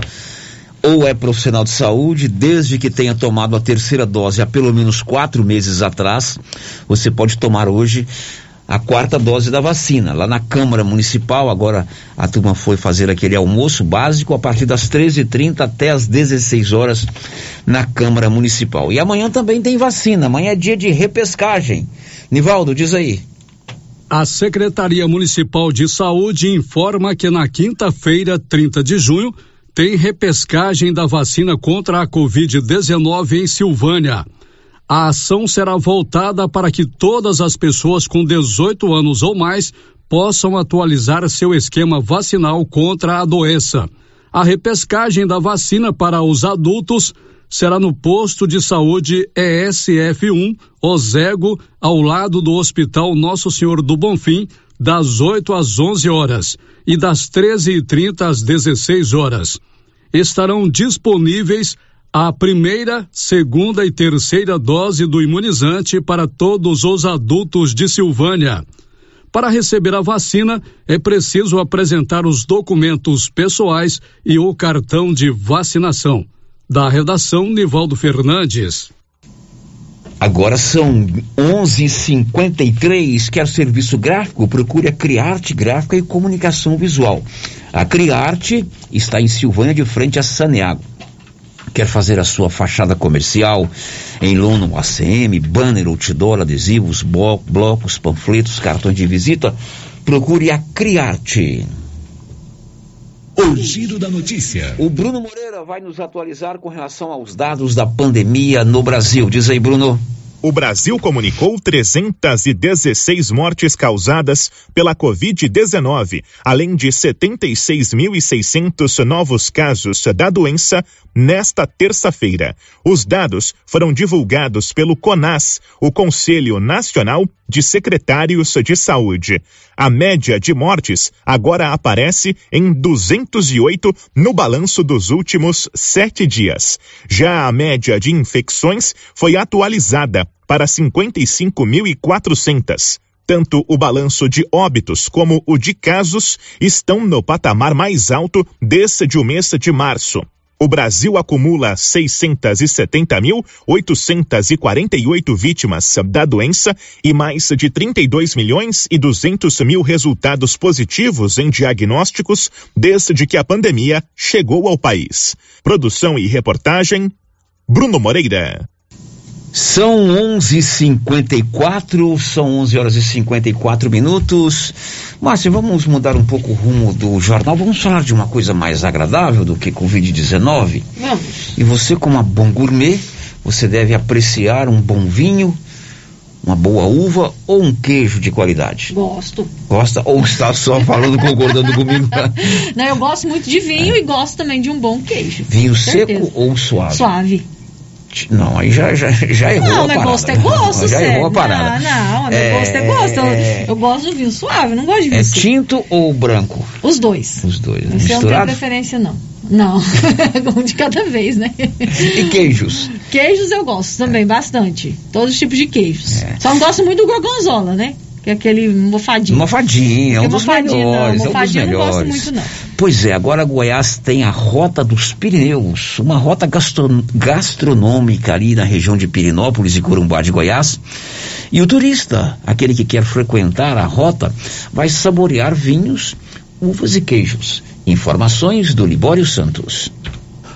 ou é profissional de saúde, desde que tenha tomado a terceira dose há pelo menos quatro meses atrás, você pode tomar hoje a quarta dose da vacina. Lá na Câmara Municipal, agora a turma foi fazer aquele almoço básico a partir das 13h30 até as 16 horas na Câmara Municipal. E amanhã também tem vacina, amanhã é dia de repescagem. Nivaldo, diz aí. A Secretaria Municipal de Saúde informa que na quinta-feira, 30 de junho, tem repescagem da vacina contra a Covid-19 em Silvânia. A ação será voltada para que todas as pessoas com 18 anos ou mais possam atualizar seu esquema vacinal contra a doença. A repescagem da vacina para os adultos será no posto de saúde ESF1, Ozego, ao lado do Hospital Nosso Senhor do Bonfim, das 8 às 11 horas e das 13h30 às 16 horas. Estarão disponíveis a primeira, segunda e terceira dose do imunizante para todos os adultos de Silvânia. Para receber a vacina, é preciso apresentar os documentos pessoais e o cartão de vacinação. Da redação, Nivaldo Fernandes. Agora são 11:53. Quer serviço gráfico? Procure a Criarte Gráfica e Comunicação Visual. A Criarte está em Silvânia, de frente a Saneago quer fazer a sua fachada comercial em lona ACM, banner, outdoor, adesivos, blocos, panfletos, cartões de visita, procure a Criarte. O giro da notícia. O Bruno Moreira vai nos atualizar com relação aos dados da pandemia no Brasil. Diz aí, Bruno o Brasil comunicou 316 mortes causadas pela Covid-19, além de 76.600 novos casos da doença nesta terça-feira. Os dados foram divulgados pelo CONAS, o Conselho Nacional de Secretários de Saúde. A média de mortes agora aparece em 208 no balanço dos últimos sete dias. Já a média de infecções foi atualizada para 55.400. Tanto o balanço de óbitos como o de casos estão no patamar mais alto desde o mês de março. o Brasil acumula 670.848 vítimas da doença e mais de 32 milhões e 200 mil resultados positivos em diagnósticos desde que a pandemia chegou ao país. Produção e reportagem Bruno Moreira. São 11:54, são 11 horas e 54 minutos. Márcio, vamos mudar um pouco o rumo do jornal. Vamos falar de uma coisa mais agradável do que Covid-19. Vamos. E você, como uma bom gourmet, você deve apreciar um bom vinho, uma boa uva ou um queijo de qualidade. Gosto. Gosta ou está só falando, concordando (laughs) comigo? Não, eu gosto muito de vinho e gosto também de um bom queijo. Vinho seco ou suave? Suave. Não, aí já, já, já errou Não, parada. gosto é gosto, Já errou a parada. Não, não, mas É, gosto é gosto. Eu, é. eu gosto de vinho suave, não gosto de vinho É seco. tinto ou branco? Os dois. Os dois. Eu não tenho Misturado? preferência, não. Não, (laughs) um de cada vez, né? E queijos? Queijos eu gosto também, bastante. Todos os tipos de queijos. É. Só não gosto muito do gorgonzola, né? Que é aquele mofadinho. Mofadinha, é um dos melhores. Não, é um dos eu não gosto melhores. muito, não. Pois é, agora Goiás tem a Rota dos Pirineus, uma rota gastro- gastronômica ali na região de Pirinópolis e Corumbá de Goiás. E o turista, aquele que quer frequentar a rota, vai saborear vinhos, uvas e queijos. Informações do Libório Santos.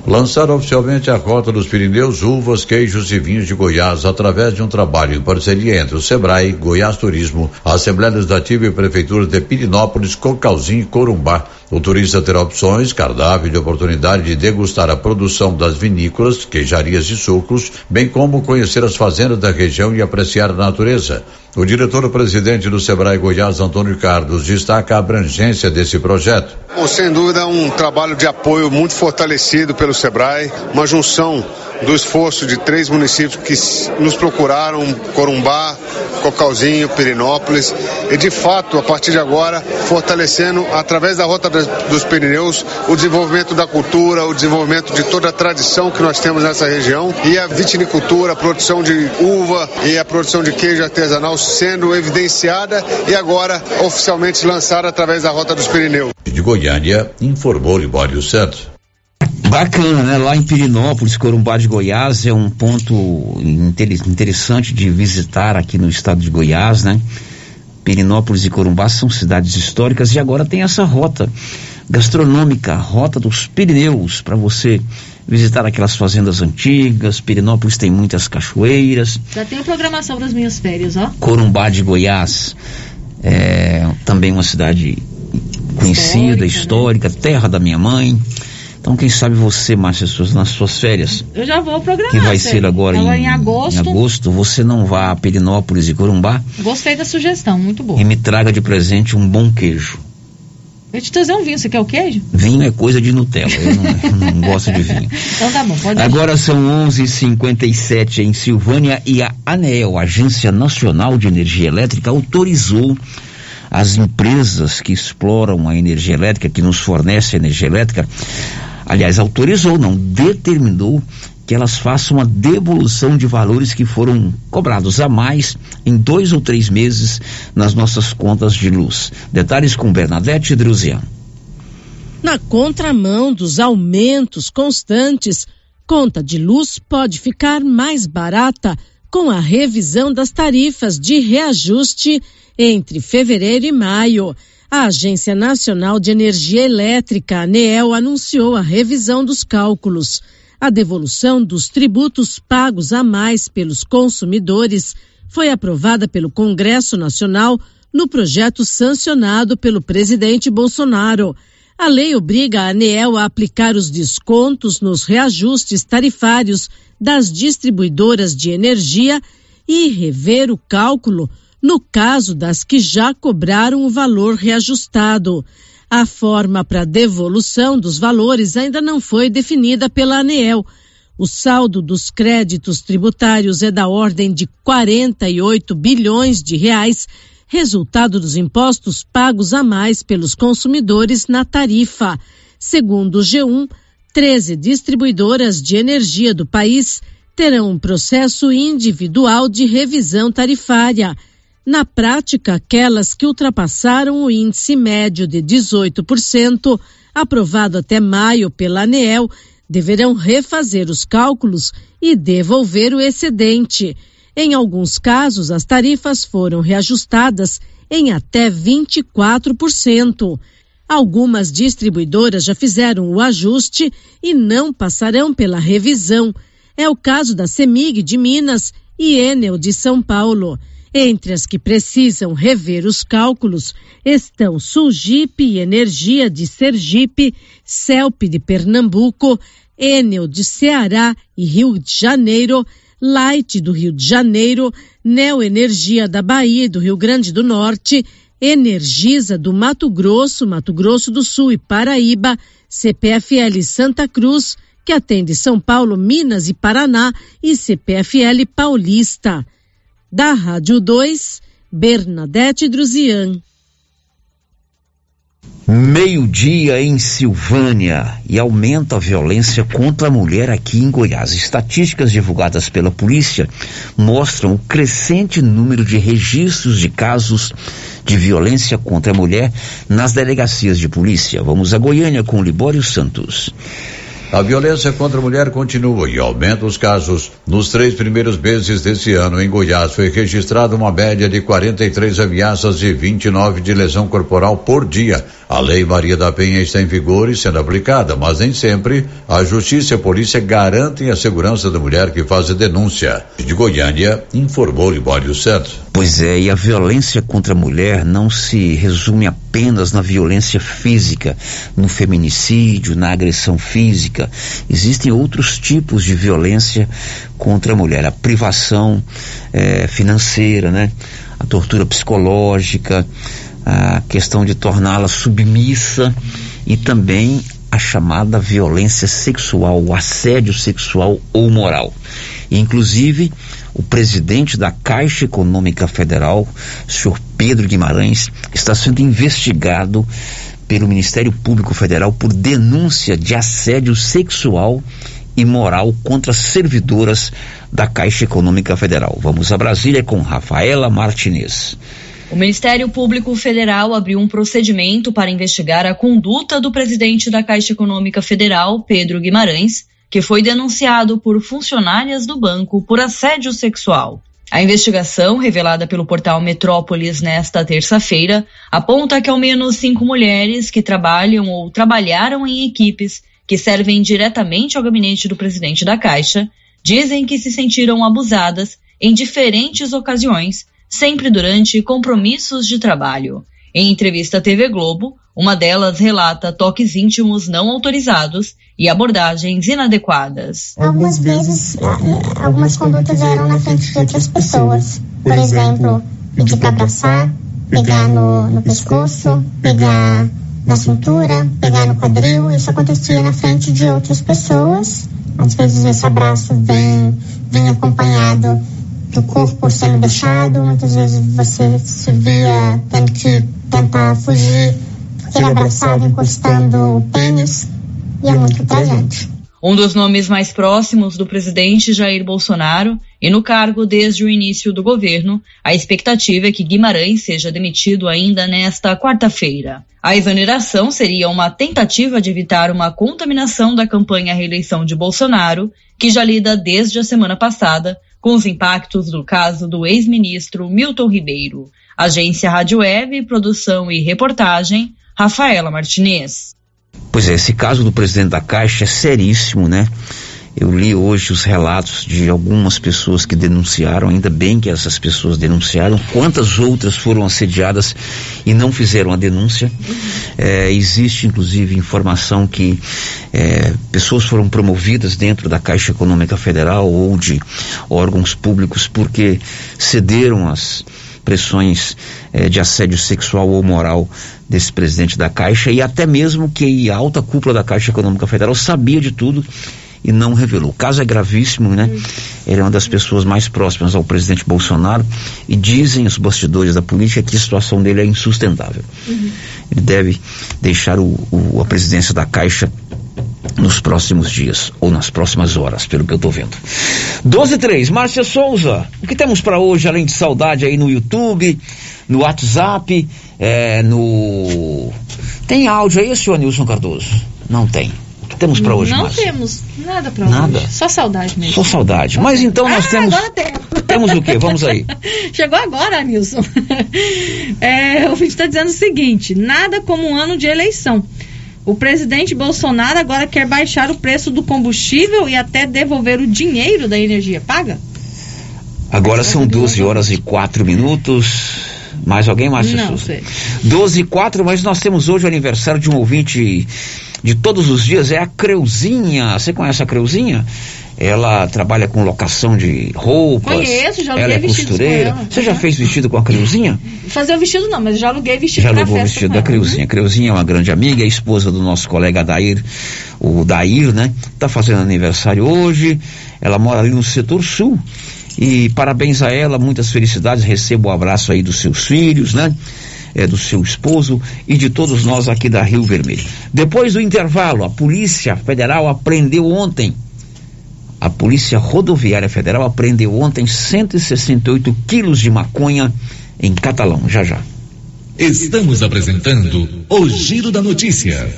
Lançaram oficialmente a Rota dos Pirineus, uvas, queijos e vinhos de Goiás através de um trabalho em parceria entre o Sebrae, Goiás Turismo, a Assembleia Legislativa e Prefeitura de Pirinópolis, Cocalzinho e Corumbá. O turista terá opções, cardápio de oportunidade de degustar a produção das vinícolas, queijarias e sucos, bem como conhecer as fazendas da região e apreciar a natureza. O diretor-presidente do Sebrae Goiás, Antônio Carlos, destaca a abrangência desse projeto. Bom, sem dúvida, um trabalho de apoio muito fortalecido pelo SEBRAE, uma junção do esforço de três municípios que nos procuraram, Corumbá, Cocalzinho, Pirinópolis, e de fato, a partir de agora, fortalecendo, através da Rota das- dos Pirineus, o desenvolvimento da cultura, o desenvolvimento de toda a tradição que nós temos nessa região, e a vitinicultura, a produção de uva e a produção de queijo artesanal sendo evidenciada e agora oficialmente lançada através da Rota dos Pirineus. De Goiânia, informou Libório Santos. Bacana, né? Lá em Pirinópolis, Corumbá de Goiás, é um ponto inter- interessante de visitar aqui no estado de Goiás, né? Pirinópolis e Corumbá são cidades históricas e agora tem essa rota gastronômica, a Rota dos Pirineus, para você visitar aquelas fazendas antigas. Pirinópolis tem muitas cachoeiras. Já tenho programação para as minhas férias, ó. Corumbá de Goiás é também uma cidade conhecida, histórica, terra da minha mãe. Então, quem sabe você, Márcia, suas- nas suas férias, Eu já vou programar. que vai ser agora Agora em, em agosto. em agosto, você não vá a Perinópolis e Corumbá Gostei da sugestão, muito boa. e me traga de presente um bom queijo. Eu te trazer um vinho, você quer o queijo? Vinho é coisa de Nutella, eu não, (laughs) não gosto de vinho. Então tá bom, pode Agora são 11:57 em Silvânia e a ANEEL, Agência Nacional de Energia Elétrica, autorizou as empresas que exploram a energia elétrica, que nos fornece energia elétrica, aliás, autorizou, não, determinou que elas façam a devolução de valores que foram cobrados a mais em dois ou três meses nas nossas contas de luz. Detalhes com Bernadette Druzian. Na contramão dos aumentos constantes, conta de luz pode ficar mais barata com a revisão das tarifas de reajuste entre fevereiro e maio. A Agência Nacional de Energia Elétrica, ANEEL, anunciou a revisão dos cálculos. A devolução dos tributos pagos a mais pelos consumidores foi aprovada pelo Congresso Nacional no projeto sancionado pelo presidente Bolsonaro. A lei obriga a ANEEL a aplicar os descontos nos reajustes tarifários das distribuidoras de energia e rever o cálculo no caso das que já cobraram o valor reajustado. A forma para devolução dos valores ainda não foi definida pela ANEEL. O saldo dos créditos tributários é da ordem de 48 bilhões de reais, resultado dos impostos pagos a mais pelos consumidores na tarifa. Segundo o G1, 13 distribuidoras de energia do país terão um processo individual de revisão tarifária. Na prática, aquelas que ultrapassaram o índice médio de 18%, aprovado até maio pela ANEEL, deverão refazer os cálculos e devolver o excedente. Em alguns casos, as tarifas foram reajustadas em até 24%. Algumas distribuidoras já fizeram o ajuste e não passarão pela revisão. É o caso da Semig de Minas e Enel de São Paulo. Entre as que precisam rever os cálculos estão Sulgipe e Energia de Sergipe, Celp de Pernambuco, Enel de Ceará e Rio de Janeiro, Light do Rio de Janeiro, Neoenergia da Bahia e do Rio Grande do Norte, Energisa do Mato Grosso, Mato Grosso do Sul e Paraíba, CPFL Santa Cruz, que atende São Paulo, Minas e Paraná, e CPFL Paulista. Da Rádio 2, Bernadette Druzian. Meio-dia em Silvânia e aumenta a violência contra a mulher aqui em Goiás. Estatísticas divulgadas pela polícia mostram o crescente número de registros de casos de violência contra a mulher nas delegacias de polícia. Vamos a Goiânia com Libório Santos. A violência contra a mulher continua e aumenta os casos. Nos três primeiros meses desse ano, em Goiás, foi registrada uma média de 43 ameaças e 29 de lesão corporal por dia. A Lei Maria da Penha está em vigor e sendo aplicada, mas nem sempre a Justiça e a Polícia garantem a segurança da mulher que faz a denúncia. De Goiânia, informou Libório Santos. Pois é, e a violência contra a mulher não se resume apenas na violência física, no feminicídio, na agressão física. Existem outros tipos de violência contra a mulher. A privação é, financeira, né? A tortura psicológica, a questão de torná-la submissa e também a chamada violência sexual, o assédio sexual ou moral. E, inclusive, o presidente da Caixa Econômica Federal, senhor Pedro Guimarães, está sendo investigado pelo Ministério Público Federal por denúncia de assédio sexual e moral contra servidoras da Caixa Econômica Federal. Vamos a Brasília com Rafaela Martinez. O Ministério Público Federal abriu um procedimento para investigar a conduta do presidente da Caixa Econômica Federal, Pedro Guimarães, que foi denunciado por funcionárias do banco por assédio sexual. A investigação, revelada pelo portal Metrópolis nesta terça-feira, aponta que ao menos cinco mulheres que trabalham ou trabalharam em equipes que servem diretamente ao gabinete do presidente da Caixa dizem que se sentiram abusadas em diferentes ocasiões sempre durante compromissos de trabalho. Em entrevista à TV Globo, uma delas relata toques íntimos não autorizados e abordagens inadequadas. Algumas vezes, algumas condutas eram na frente de outras pessoas. Por exemplo, pedir para abraçar, pegar no, no pescoço, pegar na cintura, pegar no quadril. Isso acontecia na frente de outras pessoas. Às vezes esse abraço vem, vem acompanhado do corpo sendo deixado, muitas vezes você se via tendo que tentar fugir, porque era abraçado encostando o pênis, e é muito presente. Um dos nomes mais próximos do presidente Jair Bolsonaro e no cargo desde o início do governo, a expectativa é que Guimarães seja demitido ainda nesta quarta-feira. A exoneração seria uma tentativa de evitar uma contaminação da campanha à reeleição de Bolsonaro, que já lida desde a semana passada com os impactos do caso do ex-ministro Milton Ribeiro. Agência Rádio Web, produção e reportagem, Rafaela Martinez. Pois é, esse caso do presidente da Caixa é seríssimo, né? Eu li hoje os relatos de algumas pessoas que denunciaram, ainda bem que essas pessoas denunciaram. Quantas outras foram assediadas e não fizeram a denúncia? É, existe, inclusive, informação que é, pessoas foram promovidas dentro da Caixa Econômica Federal ou de órgãos públicos porque cederam às pressões é, de assédio sexual ou moral desse presidente da Caixa e até mesmo que a alta cúpula da Caixa Econômica Federal sabia de tudo e não revelou. O caso é gravíssimo, né? Uhum. Ele é uma das pessoas mais próximas ao presidente Bolsonaro e dizem os bastidores da política que a situação dele é insustentável. Uhum. Ele deve deixar o, o, a presidência da Caixa nos próximos dias ou nas próximas horas, pelo que eu estou vendo. 12 e 3, Márcia Souza, o que temos para hoje além de saudade aí no YouTube, no WhatsApp, é, no. Tem áudio aí, senhor Nilson Cardoso? Não tem. Temos para hoje, Não Márcia? temos nada Nada? hoje. Só saudade mesmo. Só saudade. Mas então nós Ah, temos. agora temos. Temos o quê? Vamos aí. (laughs) Chegou agora, Nilson. (laughs) É, o vídeo está dizendo o seguinte: nada como um ano de eleição. O presidente Bolsonaro agora quer baixar o preço do combustível e até devolver o dinheiro da energia paga? Agora são 12 horas e 4 minutos. Mais alguém, Márcia Não Souza? sei. 12 e 4, mas nós temos hoje o aniversário de um ouvinte de todos os dias, é a Creuzinha. Você conhece a Creuzinha? Ela trabalha com locação de roupas. Conheço, já Ela aluguei é vestidos com costureira. ela. Você já fez vestido com a Creuzinha? Fazer o vestido não, mas já aluguei vestido Já pra levou o vestido da ela. Creuzinha. A Creuzinha é uma grande amiga, é esposa do nosso colega Dair, o Dair, né? Tá fazendo aniversário hoje. Ela mora ali no setor sul. E parabéns a ela, muitas felicidades. Receba o abraço aí dos seus filhos, né? É, do seu esposo e de todos nós aqui da Rio Vermelho. Depois do intervalo, a Polícia Federal apreendeu ontem a Polícia Rodoviária Federal apreendeu ontem 168 quilos de maconha em Catalão. Já já. Estamos apresentando o Giro da Notícia.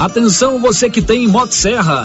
Atenção você que tem Motosserra.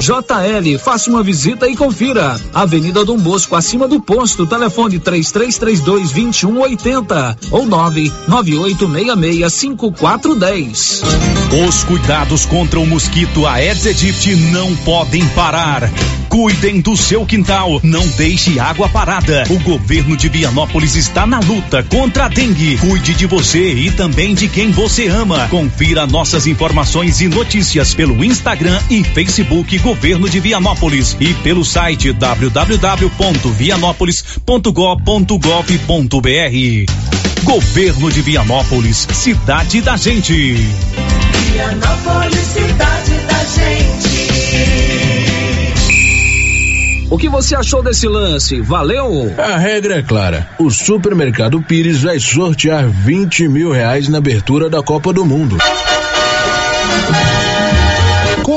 JL, faça uma visita e confira. Avenida Dom Bosco, acima do posto, telefone 3332 2180 ou 99866 5410. Os cuidados contra o mosquito Aedes aegypti não podem parar. Cuidem do seu quintal, não deixe água parada. O governo de Vianópolis está na luta contra a dengue. Cuide de você e também de quem você ama. Confira nossas informações e notícias pelo Instagram e Facebook Governo de Vianópolis e pelo site www.vianópolis.gov.br. Governo de Vianópolis, cidade da gente. Vianópolis, cidade da gente. O que você achou desse lance? Valeu? A regra é clara. O supermercado Pires vai sortear 20 mil reais na abertura da Copa do Mundo.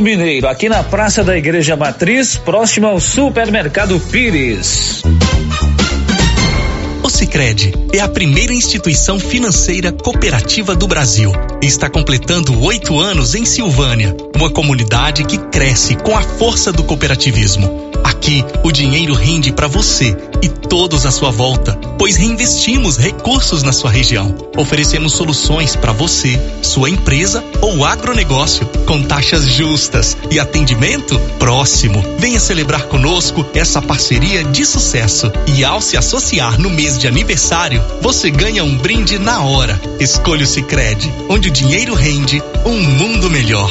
Mineiro, aqui na Praça da Igreja Matriz, próximo ao Supermercado Pires. O Sicredi é a primeira instituição financeira cooperativa do Brasil e está completando oito anos em Silvânia, uma comunidade que cresce com a força do cooperativismo. Aqui, o dinheiro rende para você e todos à sua volta, pois reinvestimos recursos na sua região. Oferecemos soluções para você, sua empresa ou agronegócio, com taxas justas e atendimento próximo. Venha celebrar conosco essa parceria de sucesso. E ao se associar no mês de aniversário, você ganha um brinde na hora. Escolha o Sicredi, onde o dinheiro rende um mundo melhor.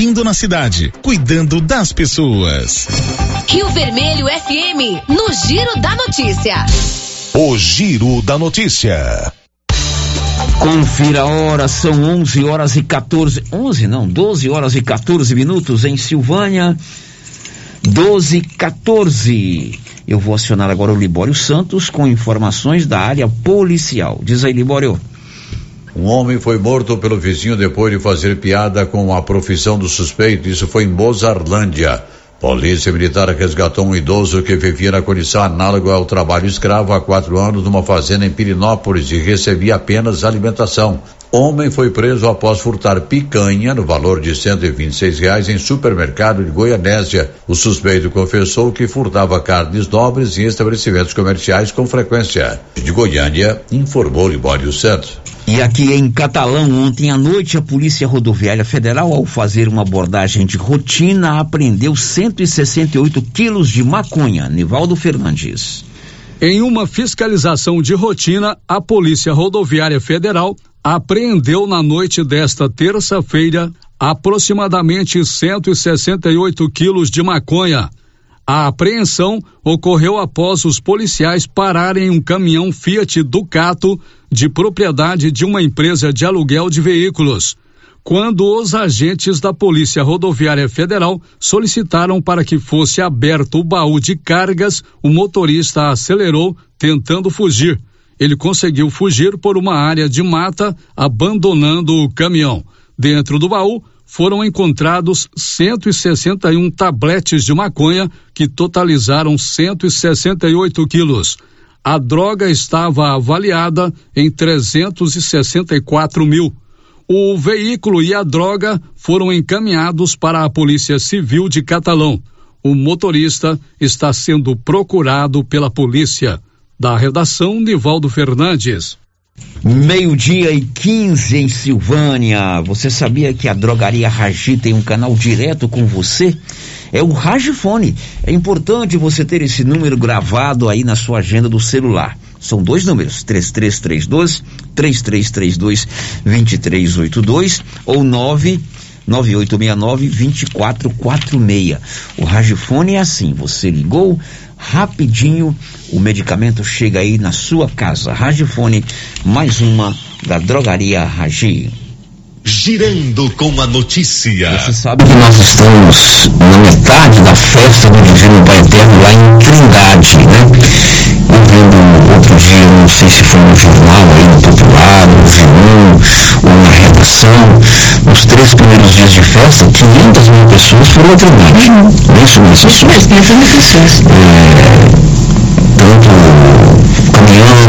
investindo na cidade, cuidando das pessoas. Rio Vermelho FM, no Giro da Notícia. O Giro da Notícia. Confira a hora, são 11 horas e 14, 11 não, 12 horas e 14 minutos em Silvânia. 12 e 14. Eu vou acionar agora o Libório Santos com informações da área policial. Diz aí, Libório. Um homem foi morto pelo vizinho depois de fazer piada com a profissão do suspeito. Isso foi em Mozarlândia. Polícia Militar resgatou um idoso que vivia na condição análoga ao trabalho escravo há quatro anos numa fazenda em Pirinópolis e recebia apenas alimentação. Homem foi preso após furtar picanha no valor de 126 reais em supermercado de Goianésia. O suspeito confessou que furtava carnes nobres em estabelecimentos comerciais com frequência. De Goiânia, informou Libório Santos. E aqui em Catalão, ontem à noite, a Polícia Rodoviária Federal, ao fazer uma abordagem de rotina, apreendeu 168 quilos de maconha. Nivaldo Fernandes. Em uma fiscalização de rotina, a Polícia Rodoviária Federal apreendeu na noite desta terça-feira aproximadamente 168 quilos de maconha. A apreensão ocorreu após os policiais pararem um caminhão Fiat Ducato de propriedade de uma empresa de aluguel de veículos, quando os agentes da Polícia Rodoviária Federal solicitaram para que fosse aberto o baú de cargas, o motorista acelerou, tentando fugir. Ele conseguiu fugir por uma área de mata, abandonando o caminhão. Dentro do baú foram encontrados 161 tabletes de maconha que totalizaram 168 quilos. A droga estava avaliada em 364 mil. O veículo e a droga foram encaminhados para a Polícia Civil de Catalão. O motorista está sendo procurado pela polícia. Da redação, Nivaldo Fernandes. Meio-dia e 15 em Silvânia. Você sabia que a drogaria Ragi tem um canal direto com você? É o Ragifone. É importante você ter esse número gravado aí na sua agenda do celular. São dois números, 3332 3332 2382 ou 9 9869 2446. O Ragifone é assim, você ligou, rapidinho o medicamento chega aí na sua casa. Ragifone, mais uma da drogaria Ragi. Girando com a notícia. Você sabe que nós estamos na metade da festa do Divino Pai Eterno lá em Trindade, né? Eu vendo outro dia, não sei se foi no jornal aí, no Popular, no G1, ou na redação, nos três primeiros dias de festa, 500 mil pessoas foram a Trindade. Uhum. Isso mesmo. Isso mesmo, 500 mil pessoas. É, tanto caminhando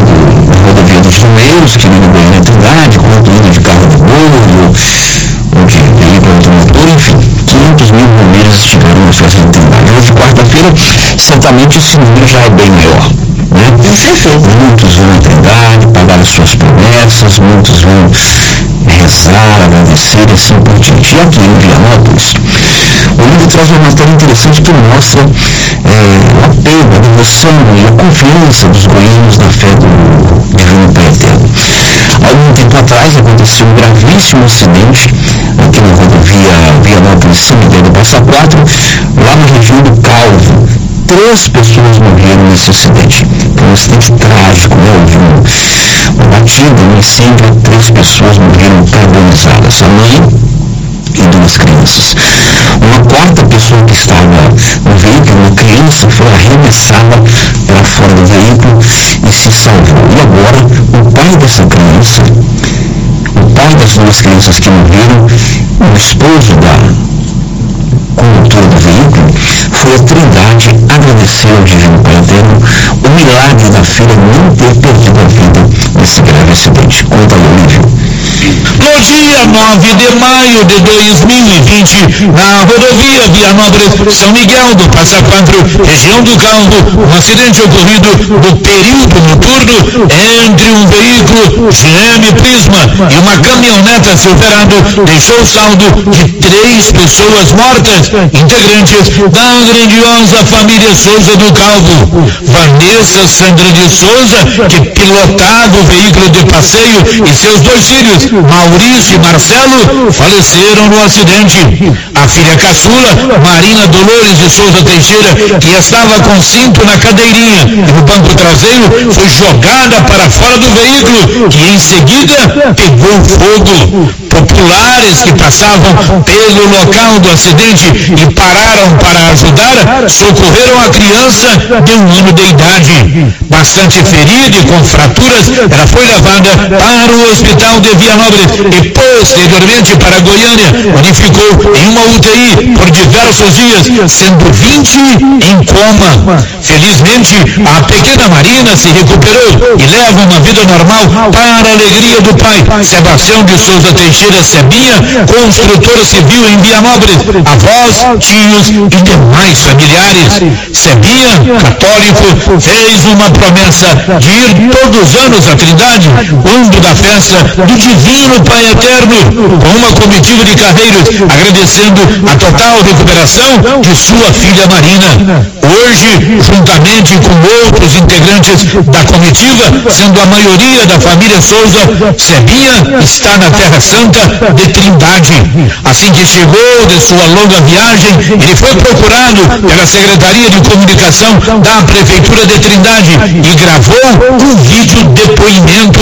na rodovia dos Romeiros, que liga Goiânia à Trindade, quanto indo de carro de bolo, ou de veículo automotor, enfim, 500 mil romeiros estiveram na festa Trindade. Hoje, quarta-feira, certamente esse número já é bem maior. Né? Muitos vão à Trindade, pagar as suas promessas, muitos vão rezar, agradecer e assim por diante. E aqui em Vianópolis, o livro traz uma matéria interessante que mostra é, o apego, a devoção e a confiança dos goianos na fé do Divino Pai Eterno. Algum tempo atrás aconteceu um gravíssimo acidente aqui na rodovia Vianópolis São Miguel do Passa Quatro, lá na região do Calvo. Três pessoas morreram nesse acidente. Foi um acidente trágico, né? Houve um, uma batida, um incêndio, três pessoas morreram carbonizadas. A mãe e duas crianças. Uma quarta pessoa que estava no veículo, uma criança, foi arremessada para fora do veículo e se salvou. E agora, o pai dessa criança, o pai das duas crianças que morreram, o esposo da condutora do veículo, foi a Trindade agradecer ao Divino Pai Eterno o milagre da filha não ter perdido a vida nesse grave acidente. Conta Olívio. No dia 9 de maio de 2020, na rodovia Vianópolis São Miguel do Passa Quatro, região do Calvo, um acidente ocorrido no período noturno entre um veículo GM Prisma e uma caminhoneta Silverado deixou saldo de três pessoas mortas, integrantes da grandiosa família Souza do Calvo. Vanessa Sandra de Souza, que pilotava o veículo de passeio, e seus dois filhos, Maurício e Marcelo, faleceram no acidente. A filha caçula, Marina Dolores de Souza Teixeira, que estava com cinto na cadeirinha e no banco traseiro, foi jogada para fora do veículo, que em seguida pegou fogo. Populares que passavam pelo local do acidente e pararam para ajudar, socorreram a criança de um ano de idade. Bastante ferida e com fraturas, ela foi levada para o hospital de Vianópolis e posteriormente para Goiânia, onde ficou em uma UTI por diversos dias, sendo 20 em coma. Felizmente, a pequena Marina se recuperou e leva uma vida normal para a alegria do pai, Sebastião de Souza Teixeira Sebinha, construtor civil em Vianópolis, avós, tios e demais familiares. Sebinha, católico, fez uma promessa de ir todos os anos à Trindade, quando da festa do Divino Pai Eterno, com uma comitiva de carreiros, agradecendo a total recuperação de sua filha Marina. Hoje, juntamente com outros integrantes da comitiva, sendo a maioria da família Souza, Sebinha está na Terra Santa de Trindade. Assim que chegou de sua longa viagem, ele foi procurado pela Secretaria de Comunicação da Prefeitura de Trindade e gravou um vídeo depoimento.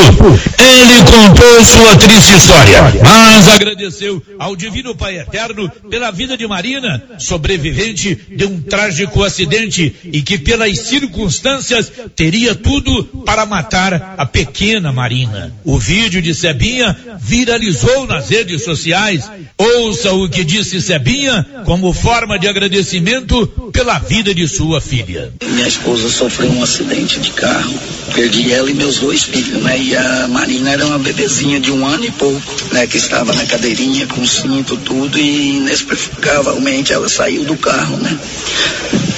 Ele contou sua triste história, mas agradeceu ao Divino Pai Eterno pela vida de Marina, sobrevivente de um trágico acidente e que pelas circunstâncias teria tudo para matar a pequena Marina. O vídeo de Sebinha viralizou nas redes sociais. Ouça o que disse Sebinha como forma de agradecimento pela vida de sua filha. Minha esposa sofreu um acidente de carro. Perdi ela e meus dois filhos, né? E a Marina era uma bebezinha de um ano e pouco, né? Que estava na cadeirinha com cinto, tudo, e inexplicavelmente ela saiu do carro, né?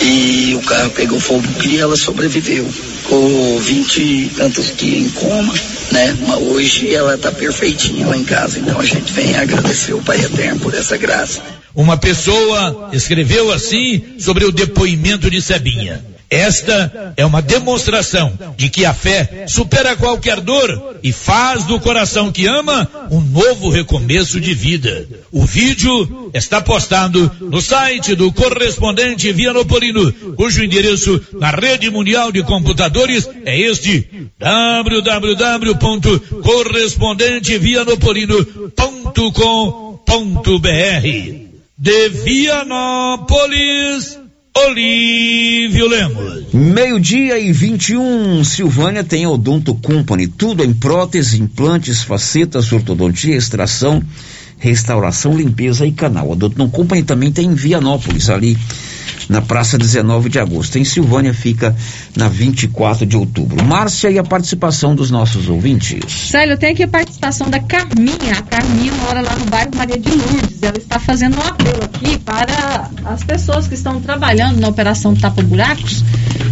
E o carro pegou fogo e ela sobreviveu. Ficou vinte e tantos dias em coma, né? Mas hoje ela tá perfeitinha lá em casa. Então a gente vem agradecer o Pai Eterno por essa graça. Uma pessoa escreveu assim sobre o depoimento de Sebinha. Esta é uma demonstração de que a fé supera qualquer dor e faz do coração que ama um novo recomeço de vida. O vídeo está postado no site do correspondente Vianopolino, cujo endereço na rede mundial de computadores é este www.correspondentevianopolino.com.br. De Vianópolis. Olívio Lemos. Meio-dia e 21, Silvânia tem Odonto Company, tudo em prótese, implantes, facetas, ortodontia, extração, restauração, limpeza e canal. Odonto Company também tem em Vianópolis, ali na praça 19 de agosto. Em Silvânia fica na 24 de outubro. Márcia e a participação dos nossos ouvintes. Célio, tem aqui a participação da Carminha. A Carminha mora lá no bairro Maria de Lourdes. Ela está fazendo um apelo aqui para as pessoas que estão trabalhando na operação Tapa Buracos,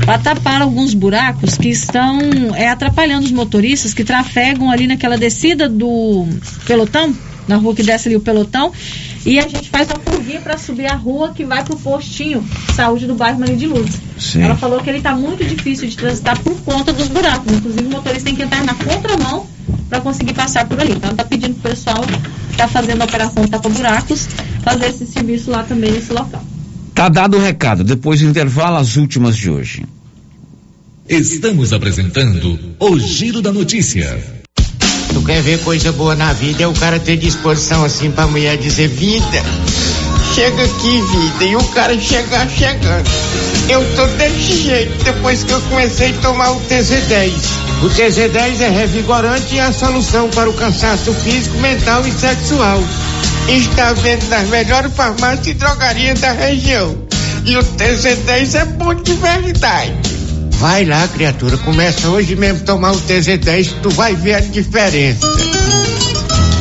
para tapar alguns buracos que estão é, atrapalhando os motoristas que trafegam ali naquela descida do pelotão, na rua que desce ali o pelotão, e a gente faz uma curvinha para subir a rua que vai para o postinho saúde do bairro Maria de Lourdes. Sim. Ela falou que ele está muito difícil de transitar por conta dos buracos. Inclusive, o motorista tem que entrar na contramão para conseguir passar por ali. Então, ela está pedindo para o pessoal que está fazendo a operação Tapa Buracos fazer esse serviço lá também nesse local. Tá dado o recado. Depois do intervalo, as últimas de hoje. Estamos apresentando o Giro da Notícia. Tu quer ver coisa boa na vida, é o cara ter disposição assim pra mulher dizer vida. Chega aqui, vida, e o cara chegar chegando. Eu tô desse jeito depois que eu comecei a tomar o TZ10. O TZ10 é revigorante e a solução para o cansaço físico, mental e sexual. Está vendo nas melhores farmácias e drogarias da região. E o TZ10 é bom de verdade. Vai lá, criatura, começa hoje mesmo tomar o TZ10 que tu vai ver a diferença.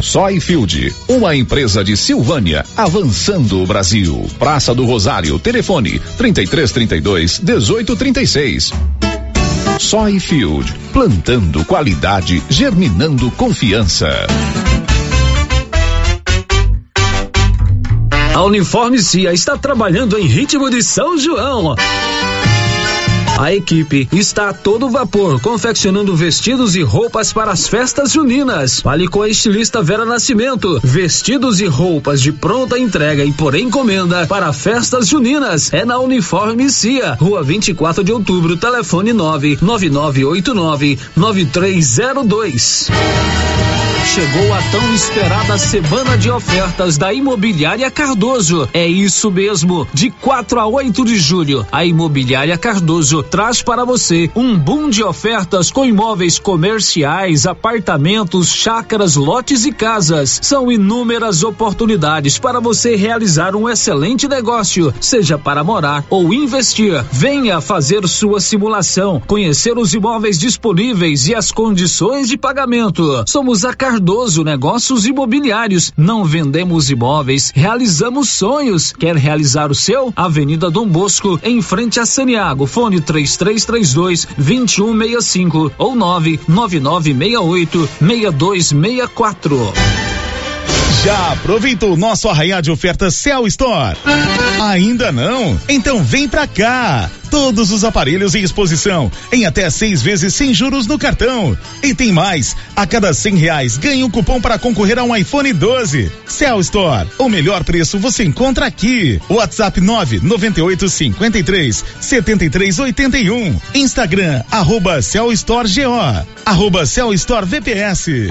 Soyfield, uma empresa de Silvânia, avançando o Brasil. Praça do Rosário, telefone 3332 1836. Soyfield, plantando qualidade, germinando confiança. A Uniforme Cia está trabalhando em ritmo de São João. A equipe está a todo vapor, confeccionando vestidos e roupas para as festas juninas. Fale com a estilista Vera Nascimento. Vestidos e roupas de pronta entrega e por encomenda para festas juninas. É na Uniforme Cia, Rua 24 de Outubro, telefone 99989 9302. Chegou a tão esperada semana de ofertas da Imobiliária Cardoso. É isso mesmo. De 4 a 8 de julho, a Imobiliária Cardoso traz para você um boom de ofertas com imóveis comerciais, apartamentos, chácaras, lotes e casas. São inúmeras oportunidades para você realizar um excelente negócio, seja para morar ou investir. Venha fazer sua simulação, conhecer os imóveis disponíveis e as condições de pagamento. Somos a Cardoso Negócios Imobiliários. Não vendemos imóveis, realizamos sonhos. Quer realizar o seu? Avenida Dom Bosco, em frente a Saniago. Fone 3332 2165 ou 99968 6264. Já aproveitou o nosso arraial de ofertas Cell Store? Ainda não? Então vem pra cá! Todos os aparelhos em exposição, em até seis vezes sem juros no cartão. E tem mais: a cada cem reais ganhe um cupom para concorrer a um iPhone 12. Cell Store, o melhor preço você encontra aqui. WhatsApp 998 53 73 81. Instagram, arroba Cell Store GO, arroba Cell Store VPS.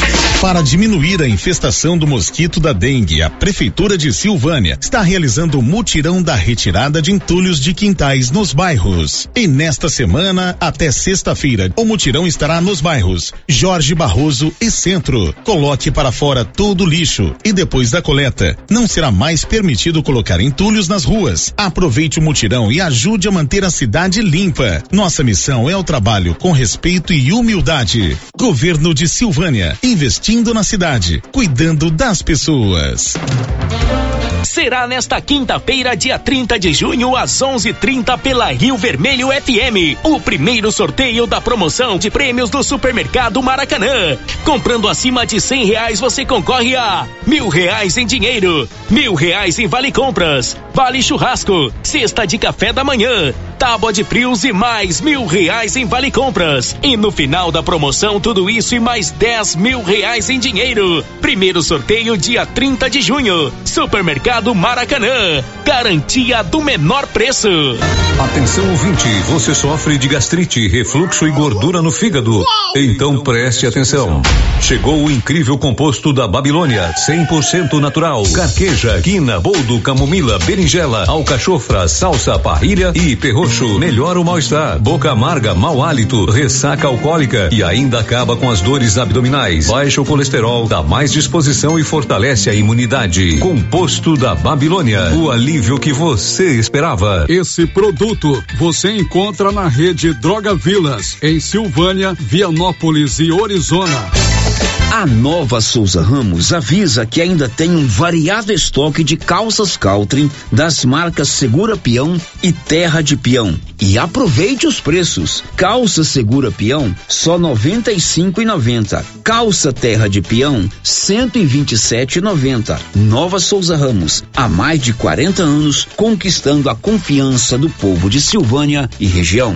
Para diminuir a infestação do mosquito da dengue, a Prefeitura de Silvânia está realizando o mutirão da retirada de entulhos de quintais nos bairros. E nesta semana, até sexta-feira, o mutirão estará nos bairros Jorge Barroso e Centro. Coloque para fora todo o lixo e depois da coleta, não será mais permitido colocar entulhos nas ruas. Aproveite o mutirão e ajude a manter a cidade limpa. Nossa missão é o trabalho com respeito e humildade. Governo de Silvânia, investindo na cidade, cuidando das pessoas. Será nesta quinta-feira, dia 30 de junho, às 11:30 pela Rio Vermelho FM, o primeiro sorteio da promoção de prêmios do Supermercado Maracanã. Comprando acima de cem reais, você concorre a mil reais em dinheiro, mil reais em vale compras, vale churrasco, cesta de café da manhã, tábua de frios e mais mil reais em vale compras. E no final da promoção, tudo isso e mais dez mil reais em dinheiro. Primeiro sorteio, dia 30 de junho. Supermercado Maracanã. Garantia do menor preço. Atenção ouvinte, você sofre de gastrite, refluxo e gordura no fígado. Então preste atenção. Chegou o incrível composto da Babilônia, 100% natural. Carqueja, quina, boldo, camomila, berinjela, alcachofra, salsa, parrilha e Melhora o mal-estar, boca amarga, mau hálito, ressaca alcoólica e ainda acaba com as dores abdominais. Baixa o colesterol, dá mais disposição e fortalece a imunidade. Composto da Babilônia, o alívio que você esperava. Esse produto você encontra na rede Droga Vilas, em Silvânia, Vianópolis e Orizona. A nova Souza Ramos avisa que ainda tem um variado estoque de calças Caltrim das marcas Segura Peão e Terra de Peão. E aproveite os preços. Calça Segura Peão só R$ 95,90. Calça Terra de Peão R$ 127,90. Nova Souza Ramos, há mais de 40 anos conquistando a confiança do povo de Silvânia e região.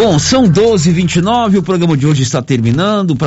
Bom, são 12 h 29 o programa de hoje está terminando. Pra